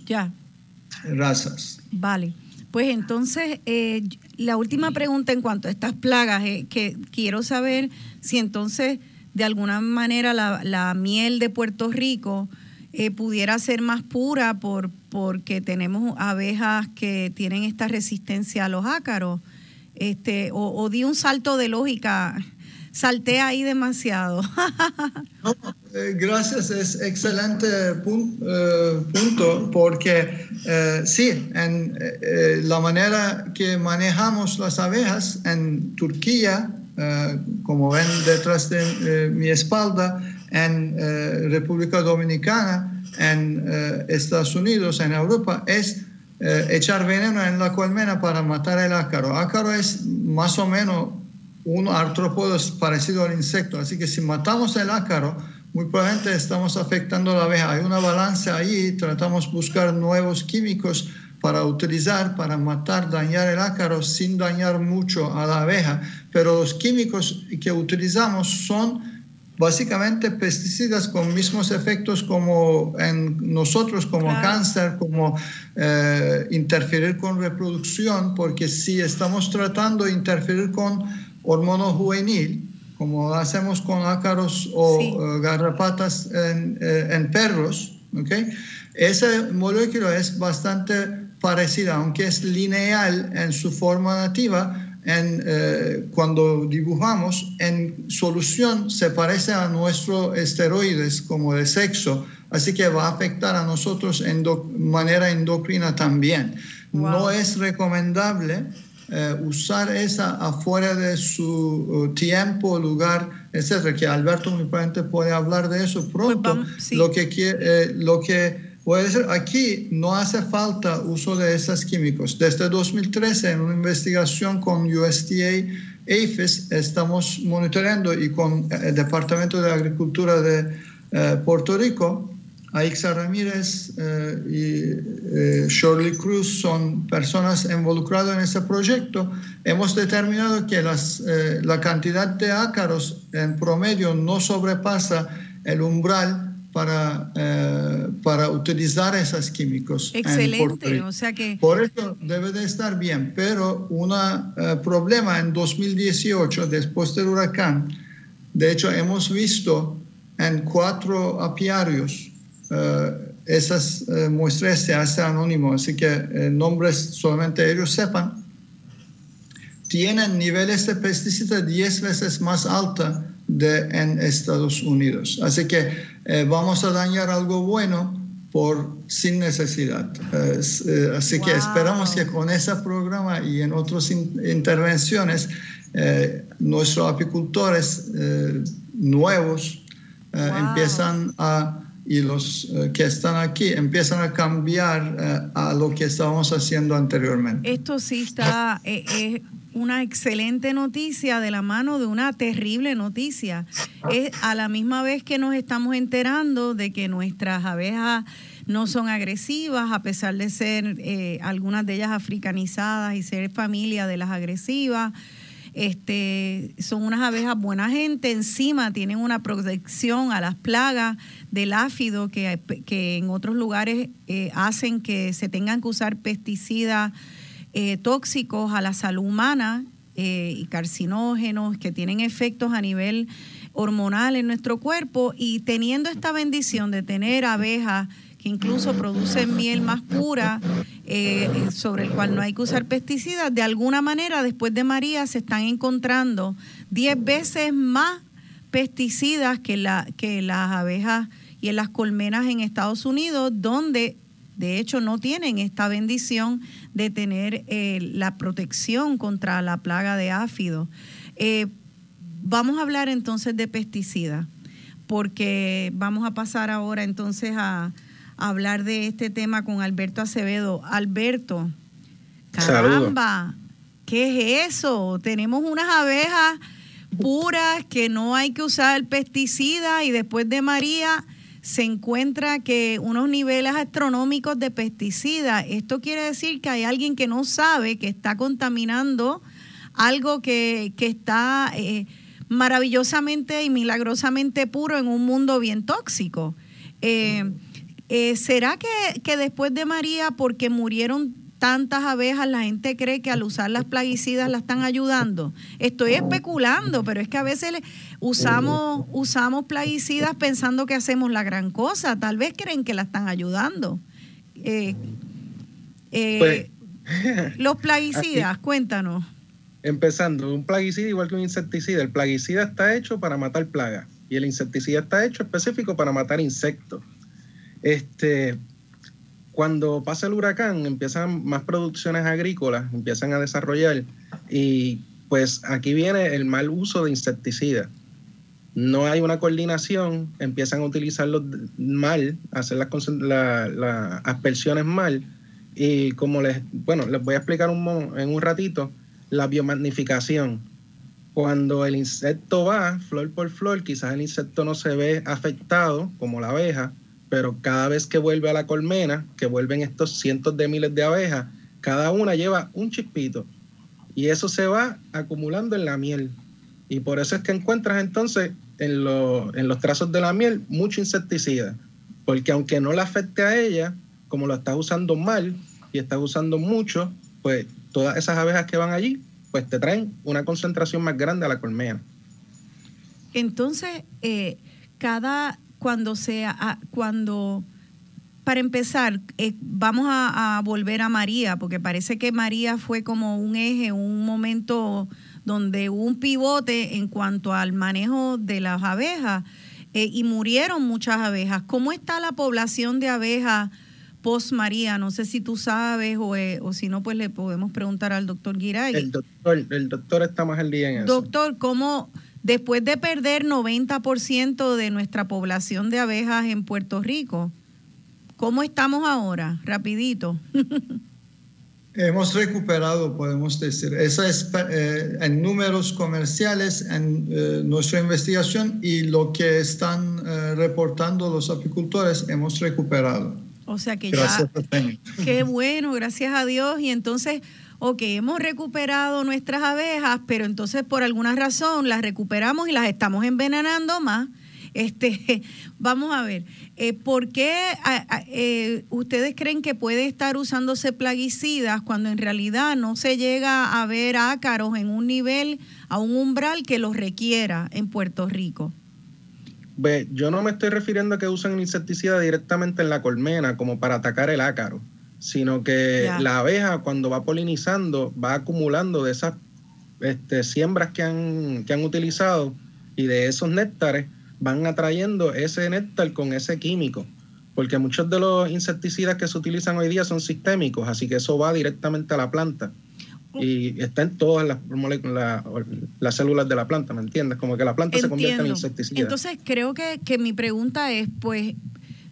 razas. Vale. Pues entonces, eh, la última pregunta en cuanto a estas plagas, que quiero saber si entonces de alguna manera la, miel de Puerto Rico pudiera ser más pura por, porque tenemos abejas que tienen esta resistencia a los ácaros. Este, o, o di un salto de lógica salté ahí demasiado. Eh, gracias, es excelente eh, punto, porque eh, sí, en la manera que manejamos las abejas en Turquía, como ven detrás de mi espalda, en República Dominicana, en Estados Unidos, en Europa, es echar veneno en la colmena para matar el ácaro. Ácaro es más o menos un artrópodo parecido al insecto. Así que si matamos el ácaro, muy probablemente estamos afectando a la abeja. Hay una balanza ahí, tratamos de buscar nuevos químicos para utilizar, para matar, dañar el ácaro sin dañar mucho a la abeja. Pero los químicos que utilizamos son básicamente pesticidas con mismos efectos como en nosotros, como cáncer, como eh, interferir con reproducción, porque si estamos tratando de interferir con hormono juvenil, como hacemos con ácaros o eh, garrapatas en, eh, en perros, ¿okay? esa molécula es bastante parecida, aunque es lineal en su forma nativa, en, eh, cuando dibujamos, en solución se parece a nuestros esteroides como de sexo, así que va a afectar a nosotros en manera endocrina también. No es recomendable eh, usar esa afuera de su uh, tiempo, lugar, etcétera, que Alberto muy probablemente puede hablar de eso pronto. Pues lo, que eh, lo que voy a decir, aquí no hace falta uso de esos químicos. Desde 2013, en una investigación con USDA, APHIS, estamos monitoreando y con el Departamento de Agricultura de eh, Puerto Rico, Aixa Ramírez eh, y eh, Shirley Cruz son personas involucradas en ese proyecto. Hemos determinado que las, eh, la cantidad de ácaros en promedio no sobrepasa el umbral para, para utilizar esos químicos. Excelente, o sea que... Por eso debe de estar bien, pero un problema en 2018, después del huracán, de hecho hemos visto en cuatro apiarios esas eh, muestras se hacen anónimo, así que eh, nombres solamente ellos sepan, tienen niveles de pesticida 10 veces más alta de en Estados Unidos. Así que vamos a dañar algo bueno por sin necesidad. así que esperamos que con ese programa y en otras intervenciones, nuestros apicultores nuevos empiezan a y los eh, que están aquí empiezan a cambiar eh, a lo que estábamos haciendo anteriormente. Esto sí está, eh, es una excelente noticia de la mano de una terrible noticia. Es a la misma vez que nos estamos enterando de que nuestras abejas no son agresivas, a pesar de ser algunas de ellas africanizadas y ser familia de las agresivas este, son unas abejas buena gente, encima tienen una protección a las plagas del áfido que, que en otros lugares eh, hacen que se tengan que usar pesticidas eh, tóxicos a la salud humana eh, y carcinógenos que tienen efectos a nivel hormonal en nuestro cuerpo. Y teniendo esta bendición de tener abejas incluso producen miel más pura, eh, sobre el cual no hay que usar pesticidas, de alguna manera después de María se están encontrando 10 veces más pesticidas que, la, que las abejas y en las colmenas en Estados Unidos, donde de hecho no tienen esta bendición de tener eh, la protección contra la plaga de áfido. Eh, vamos a hablar entonces de pesticidas, porque vamos a pasar ahora entonces a, hablar de este tema con Alberto Acevedo. Alberto, caramba, ¿qué es eso? Tenemos unas abejas puras que no hay que usar el pesticida y después de María se encuentra que unos niveles astronómicos de pesticida. Esto quiere decir que hay alguien que no sabe que está contaminando algo que, está... Eh, maravillosamente y milagrosamente puro en un mundo bien tóxico. Eh, eh, ¿Será que, que después de María, porque murieron tantas abejas, la gente cree que al usar las plaguicidas la están ayudando. Estoy especulando, pero es que a veces usamos, usamos plaguicidas pensando que hacemos la gran cosa. Tal vez creen que la están ayudando. Eh, eh, Pues, los plaguicidas, cuéntanos. Empezando, un plaguicida igual que un insecticida. El plaguicida está hecho para matar plagas y el insecticida está hecho específico para matar insectos. Este, cuando pasa el huracán, empiezan más producciones agrícolas, empiezan a desarrollar y pues aquí viene el mal uso de insecticidas. No hay una coordinación, empiezan a utilizarlos mal, hacer las, aspersiones mal y como les, bueno, les voy a explicar en un ratito, la biomagnificación. Cuando el insecto va flor por flor, quizás el insecto no se ve afectado como la abeja, pero cada vez que vuelve a la colmena, que vuelven estos cientos de miles de abejas, cada una lleva un chispito y eso se va acumulando en la miel. Y por eso es que encuentras entonces en, lo- en los trazos de la miel mucho insecticida, porque aunque no le afecte a ella, como lo estás usando mal y estás usando mucho, pues todas esas abejas que van allí, pues te traen una concentración más grande a la colmena. Entonces, eh, cada cuando sea ah, cuando para empezar, eh, vamos a, a volver a María, porque parece que María fue como un eje, un momento donde hubo un pivote en cuanto al manejo de las abejas eh, y murieron muchas abejas. ¿Cómo está la población de abejas post María? No sé si tú sabes o, eh, o si no, pues le podemos preguntar al doctor Giray. El doctor, el doctor está más al día en eso. Doctor, ¿cómo después de perder 90% de nuestra población de abejas en Puerto Rico, cómo estamos ahora? Rapidito. Hemos recuperado, podemos decir. Esa es eh, en números comerciales, en eh, nuestra investigación y lo que están eh, reportando los apicultores, hemos recuperado. O sea que Gracias, ya, qué bueno, gracias a Dios. Y entonces, ok, hemos recuperado nuestras abejas, pero entonces por alguna razón las recuperamos y las estamos envenenando más. Este, vamos a ver, eh, ¿por qué eh, ustedes creen que puede estar usándose plaguicidas cuando en realidad no se llega a ver ácaros en un nivel, a un umbral que los requiera en Puerto Rico? Ve, yo no me estoy refiriendo a que usen insecticida directamente en la colmena como para atacar el ácaro, sino que la abeja cuando va polinizando va acumulando de esas este, siembras que han, que han utilizado y de esos néctares van atrayendo ese néctar con ese químico, porque muchos de los insecticidas que se utilizan hoy día son sistémicos, así que eso va directamente a la planta. Y está en todas las, células de la planta, ¿me entiendes? Como que la planta se convierte en insecticida. Entonces creo que, que mi pregunta es, pues,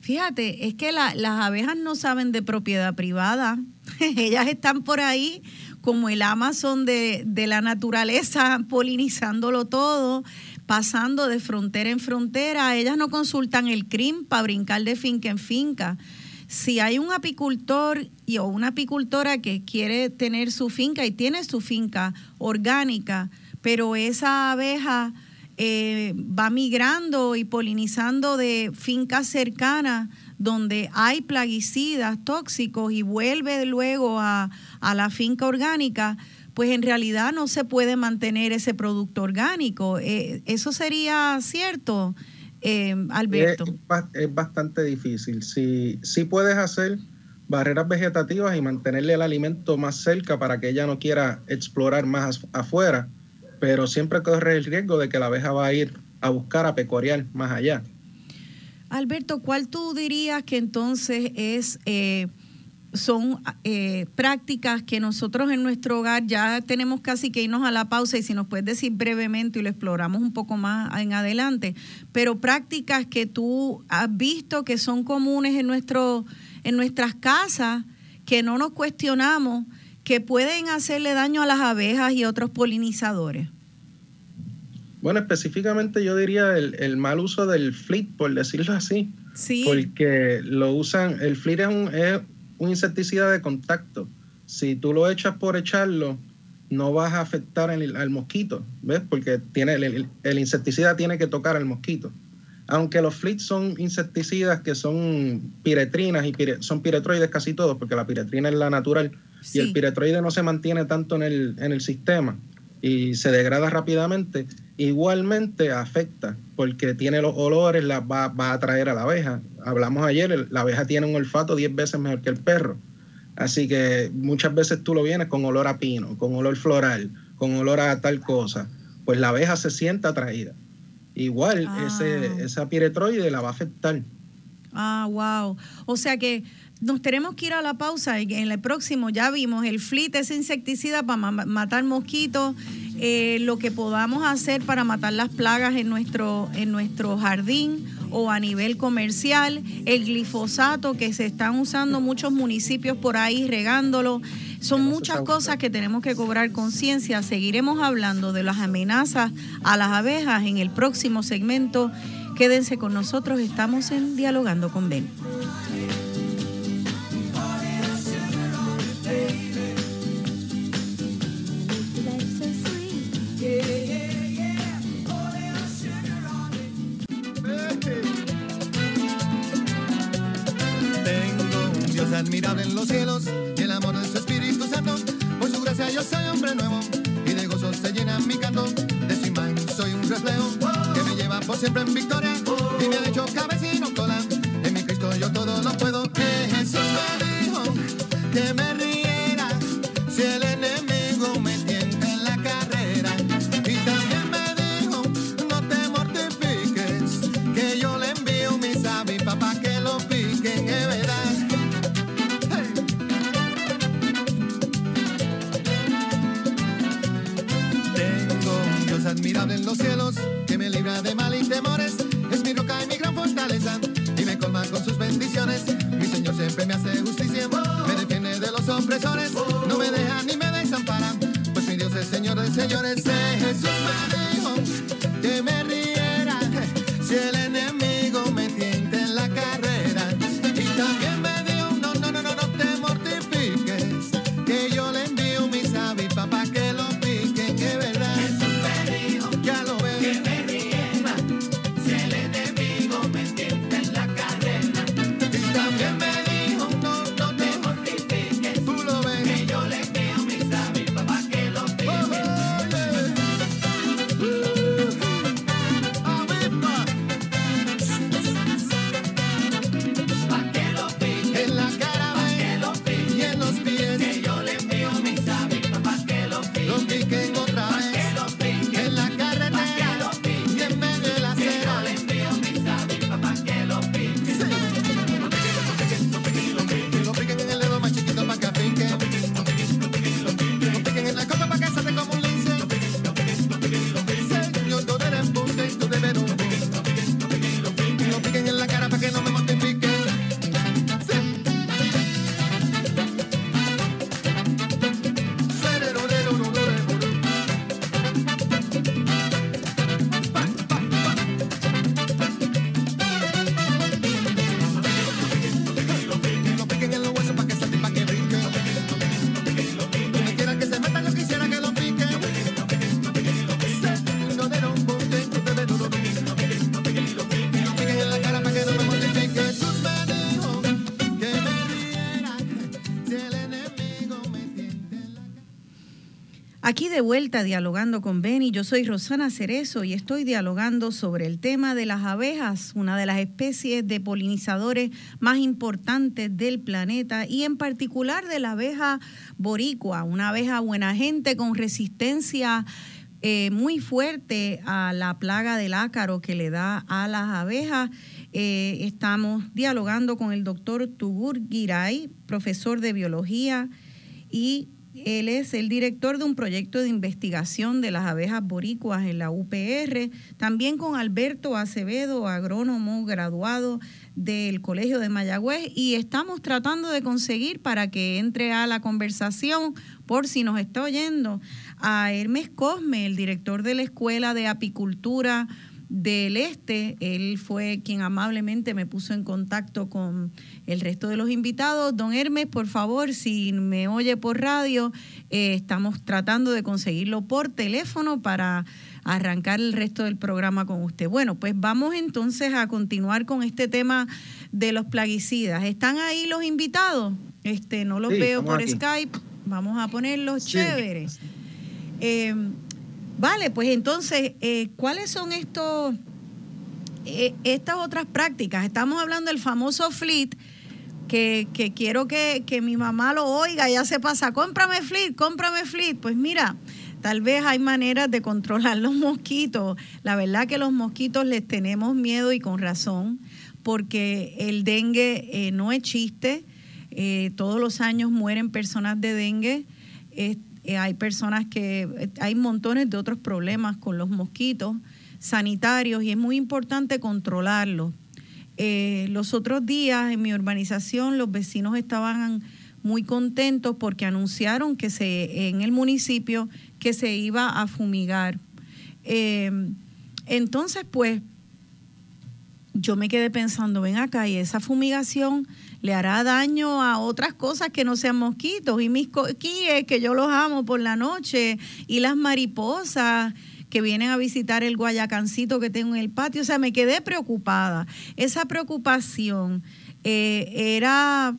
fíjate, es que la- las abejas no saben de propiedad privada. Ellas están por ahí como el Amazon de, de la naturaleza, polinizándolo todo, pasando de frontera en frontera. Ellas no consultan el CRIM para brincar de finca en finca. Si hay un apicultor y, o una apicultora que quiere tener su finca y tiene su finca orgánica, pero esa abeja eh, va migrando y polinizando de fincas cercanas donde hay plaguicidas tóxicos y vuelve luego a, a la finca orgánica, pues en realidad no se puede mantener ese producto orgánico. Eh, ¿Eso sería cierto, eh, Alberto? Es, es bastante difícil. Si, si puedes hacer barreras vegetativas y mantenerle el alimento más cerca para que ella no quiera explorar más af- afuera, pero siempre corre el riesgo de que la abeja va a ir a buscar a pecorear más allá. Alberto, ¿cuál tú dirías que entonces es eh, son eh, prácticas que nosotros en nuestro hogar ya tenemos casi que irnos a la pausa y si nos puedes decir brevemente y lo exploramos un poco más en adelante, pero prácticas que tú has visto que son comunes en nuestro en nuestras casas que no nos cuestionamos que pueden hacerle daño a las abejas y otros polinizadores. Bueno, específicamente yo diría el, el mal uso del flit, por decirlo así, Sí. porque lo usan, el flit es un, es un insecticida de contacto. Si tú lo echas por echarlo no vas a afectar al mosquito, ¿ves? Porque tiene, el, insecticida tiene que tocar al mosquito. Aunque los flits son insecticidas que son piretrinas y son piretroides casi todos, porque la piretrina es la natural y el piretroide no se mantiene tanto en el, en el sistema y se degrada rápidamente, igualmente afecta porque tiene los olores, la, va, va a atraer a la abeja. Hablamos ayer, la abeja tiene un olfato 10 veces mejor que el perro Así que muchas veces tú lo vienes con olor a pino, con olor floral, con olor a tal cosa. Pues la abeja se siente atraída. Igual ah. ese, esa piretroide la va a afectar. Ah, wow. O sea que nos tenemos que ir a la pausa y en el próximo ya vimos el flit, ese insecticida para matar mosquitos, eh, lo que podamos hacer para matar las plagas en nuestro, en nuestro jardín o a nivel comercial, el glifosato que se están usando muchos municipios por ahí regándolo. Son muchas cosas que tenemos que cobrar conciencia. Seguiremos hablando de las amenazas a las abejas en el próximo segmento. Quédense con nosotros, estamos en Dialogando con Ben. Admirable en los cielos y el amor de su Espíritu Santo. Por su gracia yo soy hombre nuevo y de gozo se llena mi canto. De su imagen soy un reflejo que me lleva por siempre en victoria y me ha hecho cabecino cola. En mi Cristo yo todo lo puedo. Que Jesús me dijo que me riera si el Aquí de vuelta dialogando con Benny, yo soy Rosana Cerezo y estoy dialogando sobre el tema de las abejas, una de las especies de polinizadores más importantes del planeta y en particular de la abeja boricua, una abeja buena gente con resistencia eh, muy fuerte a la plaga del ácaro que le da a las abejas. Eh, estamos dialogando con el doctor Tugur Giray, profesor de biología y él es el director de un proyecto de investigación de las abejas boricuas en la UPR, también con Alberto Acevedo, agrónomo graduado del Colegio de Mayagüez, y estamos tratando de conseguir para que entre a la conversación, por si nos está oyendo, a Hermes Cosme, el director de la Escuela de Apicultura del Este. Él fue quien amablemente me puso en contacto con el resto de los invitados. Don Hermes, por favor, si me oye por radio, eh, estamos tratando de conseguirlo por teléfono para arrancar el resto del programa con usted. Bueno, pues vamos entonces a continuar con este tema de los plaguicidas. ¿Están ahí los invitados? Este, no los Sí, veo por aquí. Skype. Vamos a ponerlos Sí. chéveres. Eh, vale, pues entonces, eh, ¿cuáles son estos, eh, estas otras prácticas? Estamos hablando del famoso fleet, que, que quiero que, que mi mamá lo oiga, ya se pasa, cómprame fleet, cómprame fleet. Pues mira, tal vez hay maneras de controlar los mosquitos. La verdad que los mosquitos les tenemos miedo y con razón, porque el dengue eh, no es chiste. Todos los años mueren personas de dengue. Eh, hay personas que, eh, hay montones de otros problemas con los mosquitos sanitarios y es muy importante controlarlos. Eh, los otros días en mi urbanización los vecinos estaban muy contentos porque anunciaron que se en el municipio que se iba a fumigar. Eh, entonces, pues, yo me quedé pensando, ven acá, y esa fumigación le hará daño a otras cosas que no sean mosquitos, y mis coquíes, que yo los amo por la noche, y las mariposas que vienen a visitar el guayacancito que tengo en el patio. O sea, me quedé preocupada. Esa preocupación eh, era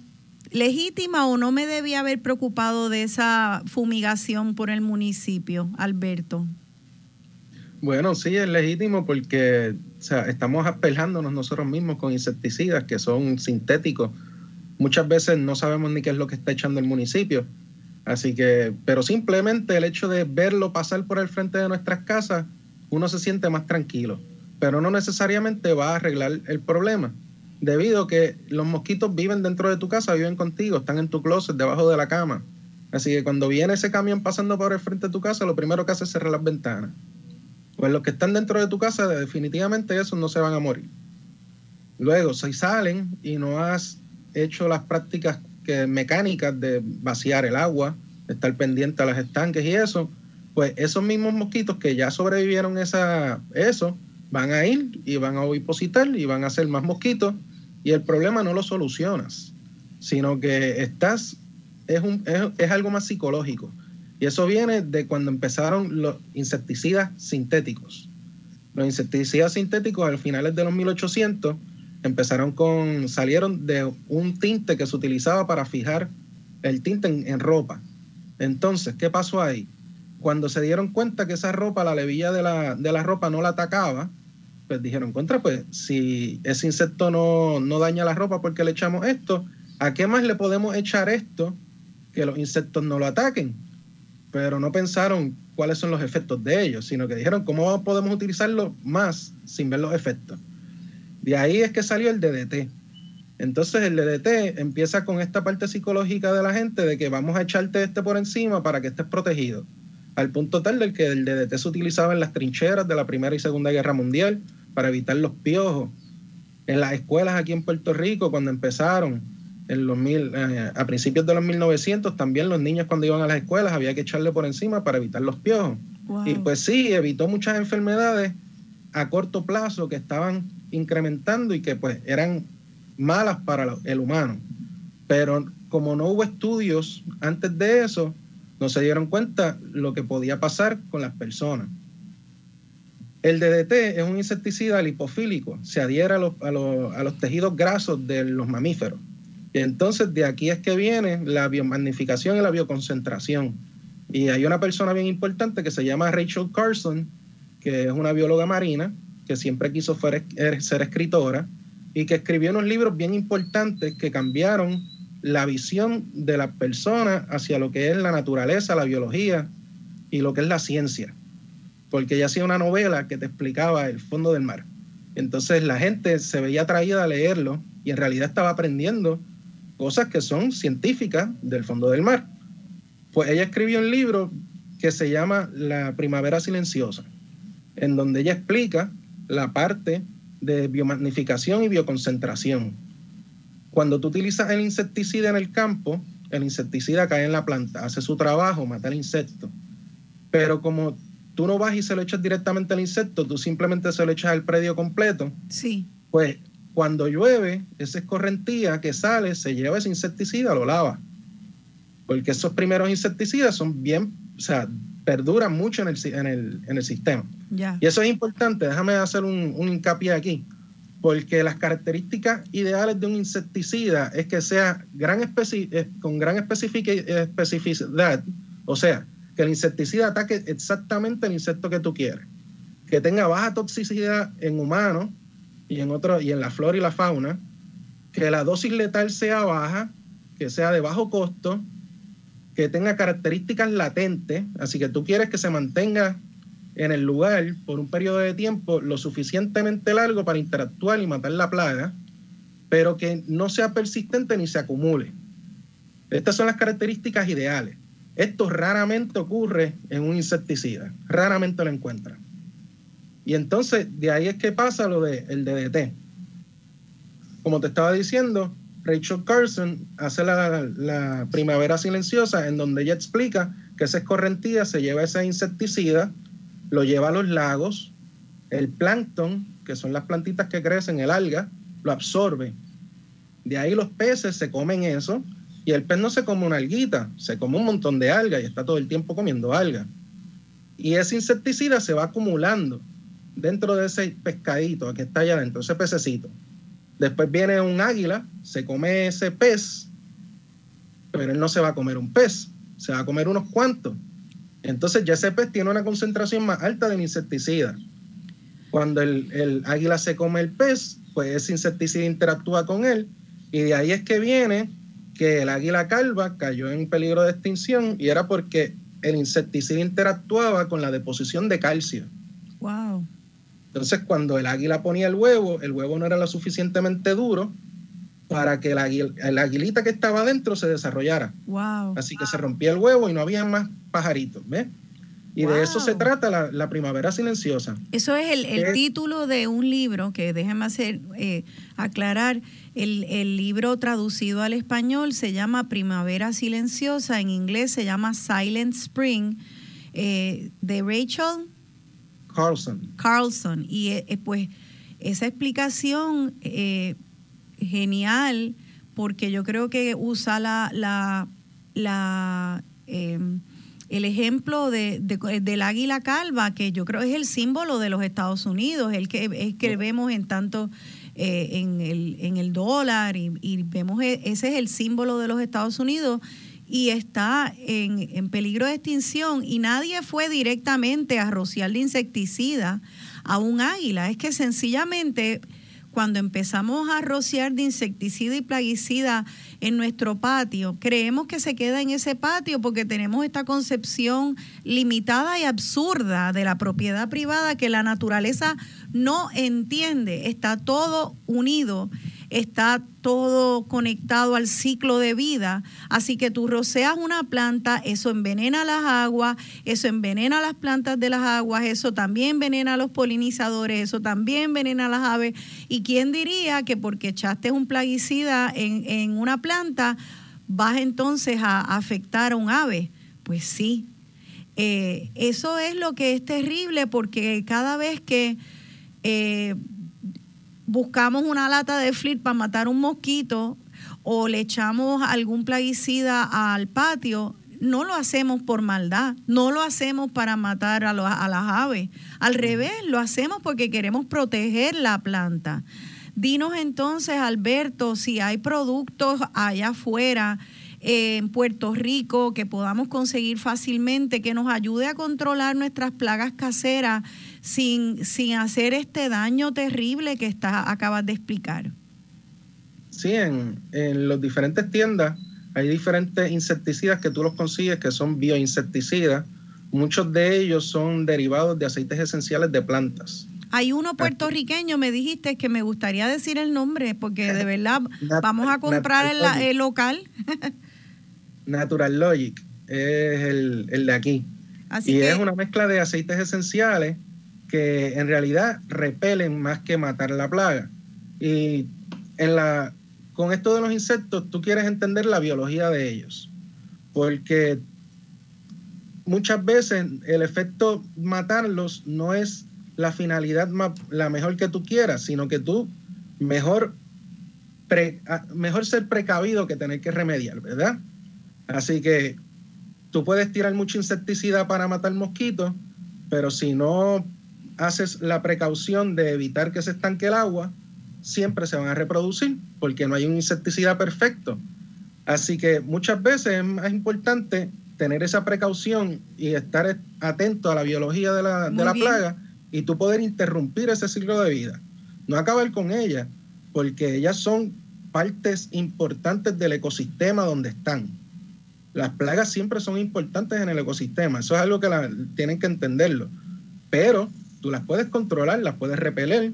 legítima o no me debía haber preocupado de esa fumigación por el municipio, Alberto. Bueno, sí, es legítimo porque estamos apelándonos nosotros mismos con insecticidas que son sintéticos. Muchas veces no sabemos ni qué es lo que está echando el municipio. Así que, pero simplemente el hecho de verlo pasar por el frente de nuestras casas, uno se siente más tranquilo. Pero no necesariamente va a arreglar el problema. Debido a que los mosquitos viven dentro de tu casa, viven contigo, están en tu closet, debajo de la cama. Así que cuando viene ese camión pasando por el frente de tu casa, lo primero que hace es cerrar las ventanas. Pues los que están dentro de tu casa, definitivamente esos no se van a morir. Luego, si salen y no has hecho las prácticas mecánicas de vaciar el agua, estar pendiente a los estanques y eso, pues esos mismos mosquitos que ya sobrevivieron esa, eso, van a ir y van a ovipositar y van a hacer más mosquitos y el problema no lo solucionas, sino que estás, es, un, es, es algo más psicológico. Y eso viene de cuando empezaron los insecticidas sintéticos. Los insecticidas sintéticos al finales de los 1800 empezaron con, salieron de un tinte que se utilizaba para fijar el tinte en, ropa. Entonces, ¿qué pasó ahí? Cuando se dieron cuenta que esa ropa, la levilla de la, de la ropa no la atacaba, pues dijeron, contra, pues si ese insecto no, no daña la ropa porque le echamos esto, ¿a qué más le podemos echar esto que los insectos no lo ataquen? Pero no pensaron cuáles son los efectos de ellos, sino que dijeron, ¿cómo podemos utilizarlo más sin ver los efectos? De ahí es que salió el DDT. Entonces el DDT empieza con esta parte psicológica de la gente de que vamos a echarte este por encima para que estés protegido. Al punto tal del que el DDT se utilizaba en las trincheras de la Primera y Segunda Guerra Mundial para evitar los piojos. En las escuelas aquí en Puerto Rico, cuando empezaron, en los mil, eh, a principios de los 1900, también los niños cuando iban a las escuelas había que echarle por encima para evitar los piojos. Wow. Y pues sí, evitó muchas enfermedades a corto plazo que estaban incrementando y que pues eran malas para el humano. Pero como no hubo estudios antes de eso, no se dieron cuenta lo que podía pasar con las personas. El DDT es un insecticida lipofílico, se adhiere a los, a los, a los tejidos grasos de los mamíferos. Y entonces de aquí es que viene la biomagnificación y la bioconcentración. Y hay una persona bien importante que se llama Rachel Carson, que es una bióloga marina, que siempre quiso ser escritora y que escribió unos libros bien importantes que cambiaron la visión de la persona hacia lo que es la naturaleza, la biología y lo que es la ciencia. Porque ella hacía una novela que te explicaba el fondo del mar. Entonces la gente se veía atraída a leerlo y en realidad estaba aprendiendo cosas que son científicas del fondo del mar. Pues ella escribió un libro que se llama La Primavera Silenciosa, en donde ella explica la parte de biomagnificación y bioconcentración. Cuando tú utilizas el insecticida en el campo, el insecticida cae en la planta, hace su trabajo, mata el insecto. Pero como tú no vas y se lo echas directamente al insecto, tú simplemente se lo echas al predio completo. Sí. Pues cuando llueve, esa escorrentía que sale se lleva ese insecticida, lo lava. Porque esos primeros insecticidas son bien, o sea, perduran mucho en el, en el, en el sistema. Y eso es importante, déjame hacer un, un hincapié aquí, porque las características ideales de un insecticida es que sea gran especi- eh, con gran especific- especificidad, o sea, que el insecticida ataque exactamente el insecto que tú quieres, que tenga baja toxicidad en humanos y en, otro, y en la flora y la fauna, que la dosis letal sea baja, que sea de bajo costo, que tenga características latentes, así que tú quieres que se mantenga en el lugar por un periodo de tiempo lo suficientemente largo para interactuar y matar la plaga, pero que no sea persistente ni se acumule. Estas son las características ideales. Esto raramente ocurre en un insecticida, raramente lo encuentran. Y entonces de ahí es que pasa lo del el DDT. Como te estaba diciendo, Rachel Carson hace la, primavera silenciosa en donde ella explica que esa escorrentía se lleva ese insecticida, lo lleva a los lagos, el plancton, que son las plantitas que crecen, el alga, lo absorbe. De ahí los peces se comen eso y el pez no se come una alguita, se come un montón de alga y está todo el tiempo comiendo alga. Y ese insecticida se va acumulando dentro de ese pescadito que está allá adentro, ese pececito. Después viene un águila, se come ese pez, pero él no se va a comer un pez, se va a comer unos cuantos. Entonces ya ese pez tiene una concentración más alta del insecticida. Cuando el, el águila se come el pez, pues ese insecticida interactúa con él y de ahí es que viene que el águila calva cayó en peligro de extinción y era porque el insecticida interactuaba con la deposición de calcio. Wow. Entonces, cuando el águila ponía el huevo, el huevo no era lo suficientemente duro para que águil- el aguilita que estaba adentro se desarrollara. Wow. Así que se rompía el huevo y no había más pajaritos, ¿ves? Y de eso se trata la, la primavera silenciosa. Eso es el, el título de un libro que déjeme hacer eh, aclarar. El, el libro traducido al español se llama Primavera Silenciosa, en inglés se llama Silent Spring, eh, de Rachel Carlson. Carlson. Y eh, eh, pues esa explicación eh, genial, porque yo creo que usa la, la, la, eh, el ejemplo de, de- del águila calva, que yo creo es el símbolo de los Estados Unidos, el que es que vemos en tanto eh, en, el, en el dólar y, y vemos e- ese es el símbolo de los Estados Unidos y está en, en peligro de extinción y nadie fue directamente a rociar de insecticida a un águila. Es que sencillamente cuando empezamos a rociar de insecticida y plaguicida en nuestro patio, creemos que se queda en ese patio porque tenemos esta concepción limitada y absurda de la propiedad privada que la naturaleza no entiende. Está todo unido, está todo conectado al ciclo de vida. Así que tú roceas una planta, eso envenena las aguas, eso envenena las plantas de las aguas, eso también envenena a los polinizadores, eso también envenena a las aves. ¿Y quién diría que porque echaste un plaguicida en, una planta, vas entonces a afectar a un ave? Pues sí. Eh, eso es lo que es terrible porque cada vez que eh, buscamos una lata de flit para matar un mosquito o le echamos algún plaguicida al patio, no lo hacemos por maldad, no lo hacemos para matar a, a las aves. Al revés, lo hacemos porque queremos proteger la planta. Dinos entonces, Alberto, si hay productos allá afuera, eh, en Puerto Rico, que podamos conseguir fácilmente, que nos ayude a controlar nuestras plagas caseras sin, sin hacer este daño terrible que está, acabas de explicar. Sí, en, en las diferentes tiendas hay diferentes insecticidas que tú los consigues que son bioinsecticidas. Muchos de ellos son derivados de aceites esenciales de plantas. Hay uno puertorriqueño, me dijiste que me gustaría decir el nombre, porque de verdad vamos a comprar el, local. Natural Logic es el, el de aquí. Así y que es una mezcla de aceites esenciales que en realidad repelen más que matar la plaga. Y en la, con esto de los insectos, tú quieres entender la biología de ellos. Porque muchas veces el efecto matarlos no es la finalidad la mejor que tú quieras, sino que tú mejor, mejor ser precavido que tener que remediar, ¿verdad? Así que tú puedes tirar mucho insecticida para matar mosquitos, pero si no haces la precaución de evitar que se estanque el agua, siempre se van a reproducir porque no hay un insecticida perfecto. Así que muchas veces es más importante tener esa precaución y estar atento a la biología de la, de la plaga y tú poder interrumpir ese ciclo de vida. No acabar con ella, porque ellas son partes importantes del ecosistema donde están. Las plagas siempre son importantes en el ecosistema, eso es algo que tienen que entenderlo. Pero tú las puedes controlar, las puedes repeler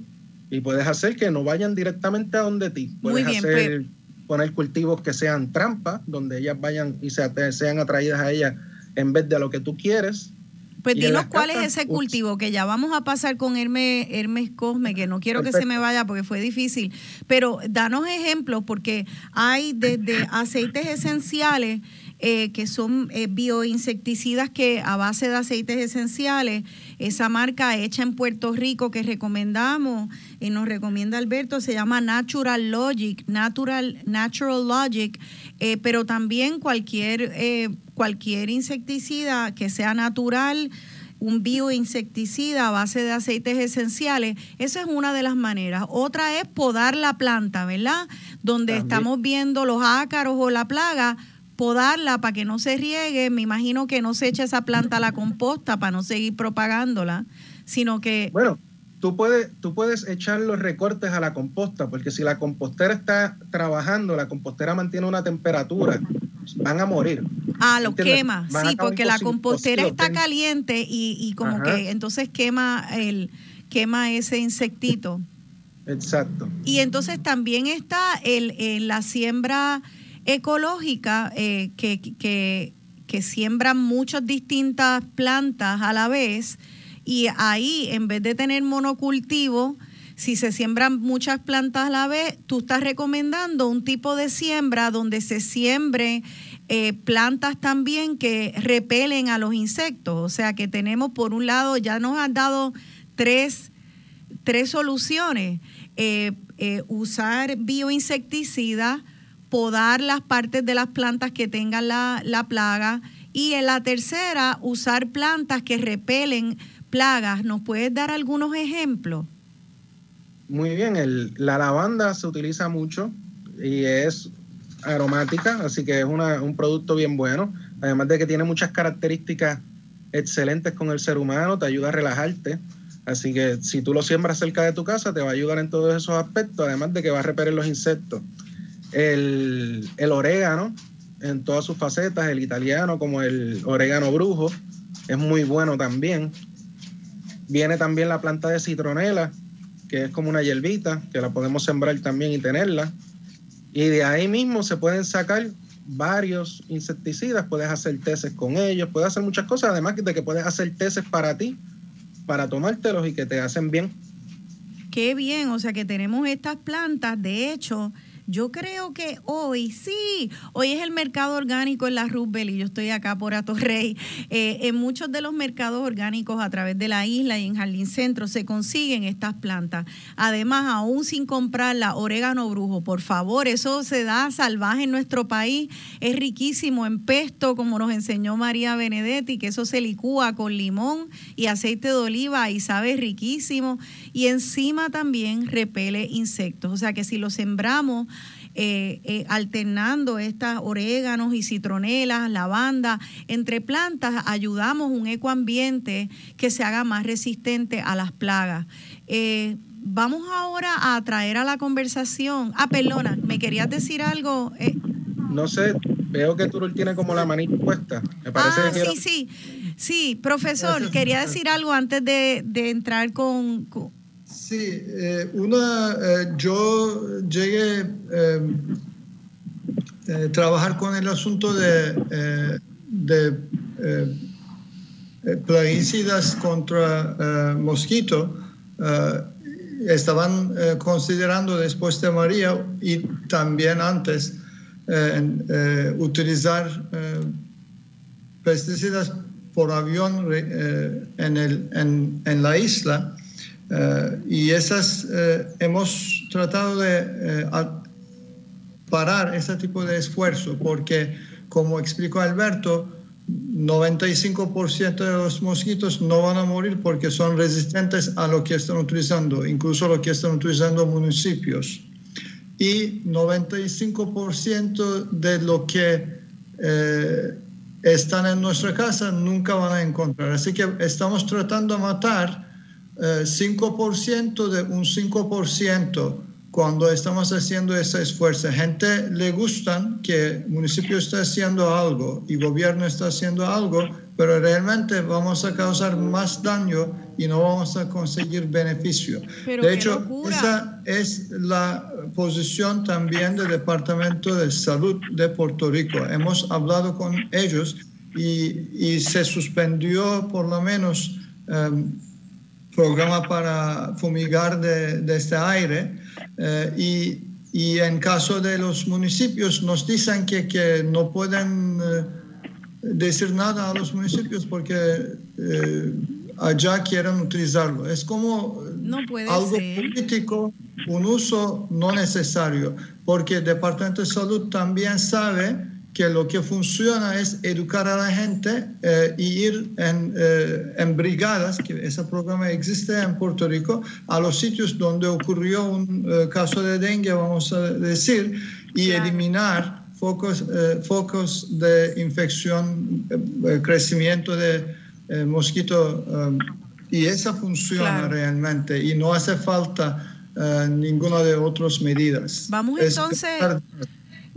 y puedes hacer que no vayan directamente a donde ti. Puedes hacer, poner cultivos que sean trampas, donde ellas vayan y sean atraídas a ellas en vez de a lo que tú quieres. Pues dinos cuál es ese cultivo, que ya vamos a pasar con Hermes, Hermes Cosme, que no quiero que se me vaya porque fue difícil, pero danos ejemplos porque hay desde aceites esenciales eh, que son eh, bioinsecticidas que a base de aceites esenciales, esa marca hecha en Puerto Rico que recomendamos y nos recomienda Alberto, se llama Natural Logic, Natural, Natural Logic, eh, pero también cualquier, cualquier insecticida que sea natural un bioinsecticida a base de aceites esenciales, esa es una de las maneras. Otra es podar la planta, ¿verdad? Donde estamos viendo los ácaros o la plaga, podarla para que no se riegue. Me imagino que no se echa esa planta a la composta para no seguir propagándola, sino que... Bueno, tú puedes, tú puedes echar los recortes a la composta, porque si la compostera está trabajando, la compostera mantiene una temperatura, van a morir. Ah, lo quema, sí, porque la compostera está caliente y, y como que entonces quema el quema ese insectito. Exacto. Y entonces también está el, la siembra ecológica eh, que, que, que siembran muchas distintas plantas a la vez y ahí en vez de tener monocultivo, si se siembran muchas plantas a la vez, tú estás recomendando un tipo de siembra donde se siembre eh, plantas también que repelen a los insectos. O sea que tenemos por un lado, ya nos han dado tres, tres soluciones. Eh, usar bioinsecticidas, podar las partes de las plantas que tengan la, plaga y en la tercera usar plantas que repelen plagas. ¿Nos puedes dar algunos ejemplos? Muy bien, el, la lavanda se utiliza mucho y es aromática, así que es un producto bien bueno. Además de que tiene muchas características excelentes con el ser humano, te ayuda a relajarte. Así que si tú lo siembras cerca de tu casa, te va a ayudar en todos esos aspectos, además de que va a repeler los insectos el, orégano en todas sus facetas, el italiano como el orégano brujo, es muy bueno también. Viene también la planta de citronela, que es como una hierbita, que la podemos sembrar también y tenerla. Y de ahí mismo se pueden sacar varios insecticidas, puedes hacer teces con ellos, puedes hacer muchas cosas, además de que puedes hacer teces para ti, para tomártelos y que te hacen bien. Qué bien, o sea que tenemos estas plantas, de hecho, yo creo que hoy, sí, hoy es el mercado orgánico en la Roosevelt y yo estoy acá por Atorrey. Eh, en muchos de los mercados orgánicos a través de la isla y en Jardín Centro se consiguen estas plantas. Además, aún sin comprar la orégano brujo, por favor, eso se da salvaje en nuestro país. Es riquísimo en pesto, como nos enseñó María Benedetti, que eso se licúa con limón y aceite de oliva y sabe riquísimo. Y encima también repele insectos. O sea que si lo sembramos, eh, eh, alternando estas oréganos y citronelas, lavanda, entre plantas, ayudamos un ecoambiente que se haga más resistente a las plagas. Eh, vamos ahora a traer a la conversación. Ah, perdona, ¿me querías decir algo? No sé, veo que Turul tiene como la manita puesta. Me parece ah, sí, sí. Sí, profesor, quería decir algo antes de, entrar con Sí, eh, una, eh, yo llegué eh, a trabajar con el asunto de, de plaguicidas contra mosquito. estaban considerando después de María y también antes utilizar pesticidas por avión eh, en, el, en, en, la isla. Eh, y esas hemos tratado de parar ese tipo de esfuerzo porque, como explicó Alberto, 95% de los mosquitos no van a morir porque son resistentes a lo que están utilizando, incluso lo que están utilizando municipios. Y 95% de lo que eh, están en nuestra casa nunca van a encontrar. Así que estamos tratando de matar 5% eh, de un 5% cuando estamos haciendo ese esfuerzo. Gente le gustan que el municipio está haciendo algo y el gobierno está haciendo algo, pero realmente vamos a causar más daño y no vamos a conseguir beneficio. de hecho, esa es la posición también del Departamento de Salud de Puerto Rico. Hemos hablado con ellos y, se suspendió por lo menos el um, programa para fumigar de, de este aire eh, y, y, en caso de los municipios nos dicen que, que no pueden eh, decir nada a los municipios porque eh, allá quieren utilizarlo. Es como algo político, un uso no necesario, porque el Departamento de Salud también sabe que lo que funciona es educar a la gente eh, y ir en, eh, en, brigadas, que ese programa existe en Puerto Rico, a los sitios donde ocurrió un eh, caso de dengue, vamos a decir, y eliminar focos, focos de infección, crecimiento de mosquito. y esa funciona realmente y no hace falta ninguna de otras medidas. Vamos entonces...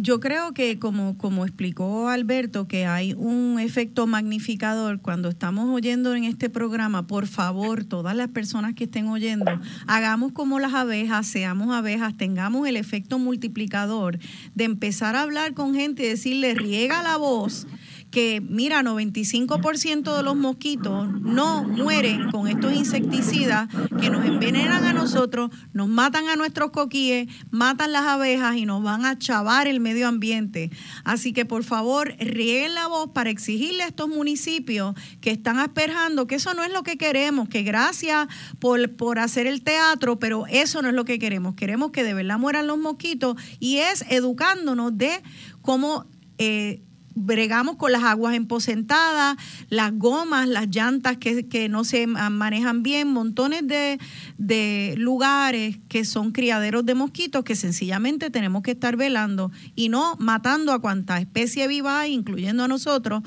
Yo creo que como, como explicó Alberto, que hay un efecto magnificador cuando estamos oyendo en este programa, por favor, todas las personas que estén oyendo, hagamos como las abejas, seamos abejas, tengamos el efecto multiplicador de empezar a hablar con gente y decirle, riega la voz que, mira, 95% de los mosquitos no mueren con estos insecticidas que nos envenenan a nosotros, nos matan a nuestros coquíes, matan las abejas y nos van a chavar el medio ambiente. Así que, por favor, rieguen la voz para exigirle a estos municipios que están asperjando que eso no es lo que queremos, que gracias por, por hacer el teatro, pero eso no es lo que queremos. Queremos que de verdad mueran los mosquitos y es educándonos de cómo... Eh, bregamos con las aguas emposentadas, las gomas, las llantas que, no se manejan bien, montones de, de, lugares que son criaderos de mosquitos que sencillamente tenemos que estar velando y no matando a cuanta especie viva incluyendo a nosotros,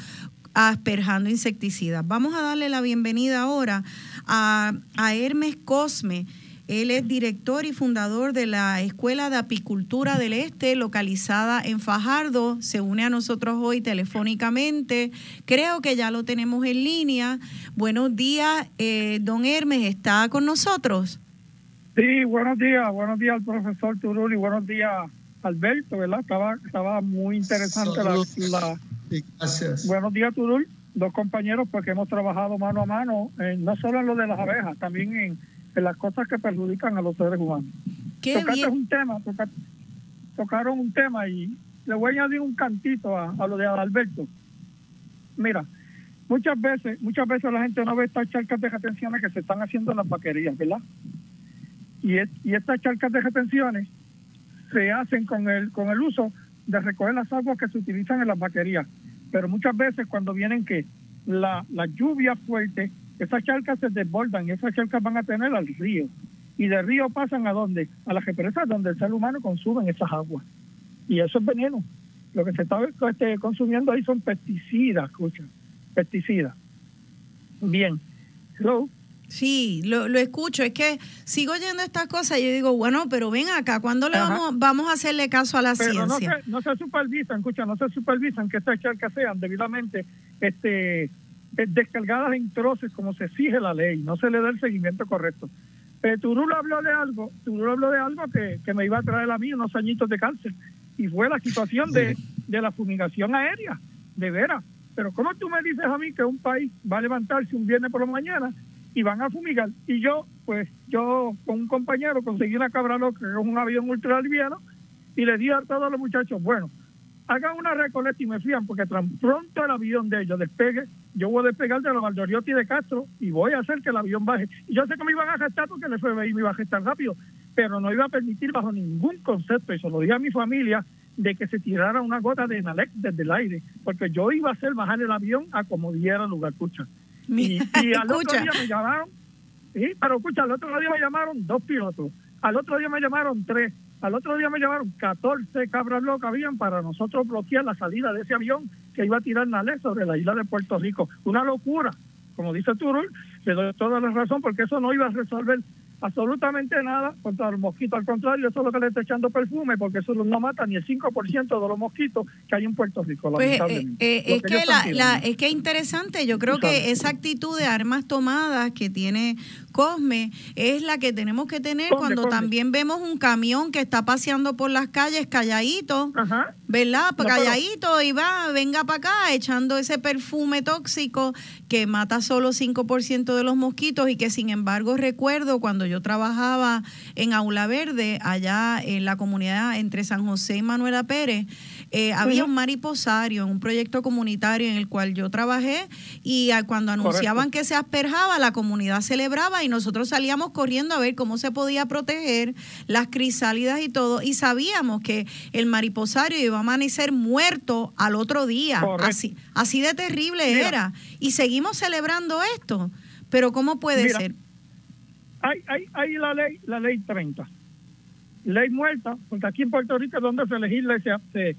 asperjando insecticidas. Vamos a darle la bienvenida ahora a Hermes Cosme él es director y fundador de la Escuela de Apicultura del Este, localizada en Fajardo. Se une a nosotros hoy telefónicamente. Creo que ya lo tenemos en línea. Buenos días, eh, don Hermes, ¿está con nosotros? Sí, buenos días. Buenos días al profesor Turul y buenos días Alberto, ¿verdad? Estaba, estaba muy interesante la, Gracias. Buenos días, Turul. Dos compañeros porque hemos trabajado mano a mano, no solo en lo de las abejas, también en de las cosas que perjudican a los seres humanos. Bien. un tema, tocaron un tema y le voy a añadir un cantito a, lo de Alberto. Mira, muchas veces, muchas veces la gente no ve estas charcas de retenciones que se están haciendo en las vaquerías, ¿verdad? Y, y estas charcas de retenciones se hacen con el, con el uso de recoger las aguas que se utilizan en las vaquerías. Pero muchas veces cuando vienen que la, la lluvia fuerte esas charcas se desbordan y esas charcas van a tener al río. Y del río pasan a dónde? A las represas donde el ser humano consume esas aguas. Y eso es veneno. Lo que se está este, consumiendo ahí son pesticidas, escucha, pesticidas. Bien. Hello. Sí, lo, lo, escucho. Es que sigo oyendo estas cosas y yo digo, bueno, pero ven acá, ¿cuándo le vamos, vamos a hacerle caso a la ciencia? No se, no se supervisan, escucha, no se supervisan que estas charcas sean debidamente este, descargadas en troces como se exige la ley, no se le da el seguimiento correcto. Pero Turul habló de algo, habló de algo que, que, me iba a traer a mí unos añitos de cárcel y fue la situación de, de la fumigación aérea, de veras. Pero ¿cómo tú me dices a mí que un país va a levantarse un viernes por la mañana y van a fumigar? Y yo, pues yo con un compañero conseguí una cabra loca, que es un avión ultraliviano, y le di a todos los muchachos, bueno, hagan una recolecta y me fían, porque tan pronto el avión de ellos despegue, yo voy a despegar de la Valdoriotti de Castro y voy a hacer que el avión baje. Y yo sé que me iban a gestar porque el FBI me iba a gestar rápido, pero no iba a permitir bajo ningún concepto, y se lo dije a mi familia, de que se tirara una gota de Nalec desde el aire, porque yo iba a hacer bajar el avión a como diera lugar, escucha. Y, y al otro día me llamaron, sí, pero escucha, al otro día me llamaron dos pilotos, al otro día me llamaron tres, al otro día me llamaron 14 cabras locas habían para nosotros bloquear la salida de ese avión que iba a tirar Nalec sobre la isla de Puerto Rico. Una locura, como dice Turul, le doy toda la razón porque eso no iba a resolver absolutamente nada contra los mosquitos. Al contrario, eso es lo que le está echando perfume porque eso no mata ni el 5% de los mosquitos que hay en Puerto Rico. Pues, eh, lamentablemente. eh, es que la, la- es que es interesante, yo creo que esa actitud de armas tomadas que tiene Cosme es la que tenemos que tener Cosme, cuando Cosme. también vemos un camión que está paseando por las calles calladito, Ajá. ¿verdad? No, calladito y va, venga para acá echando ese perfume tóxico que mata solo 5% de los mosquitos y que sin embargo recuerdo cuando yo trabajaba en Aula Verde, allá en la comunidad entre San José y Manuela Pérez, eh, había un mariposario en un proyecto comunitario en el cual yo trabajé y ah, cuando anunciaban que se asperjaba, la comunidad celebraba y nosotros salíamos corriendo a ver cómo se podía proteger las crisálidas y todo y sabíamos que el mariposario iba a amanecer muerto al otro día. Correcto. Así, así de terrible Mira. era. Y seguimos celebrando esto. Pero ¿cómo puede Mira. ser? hay, hay, hay la ley, la ley 30. Ley muerta, porque aquí en Puerto Rico es donde se legisla y se,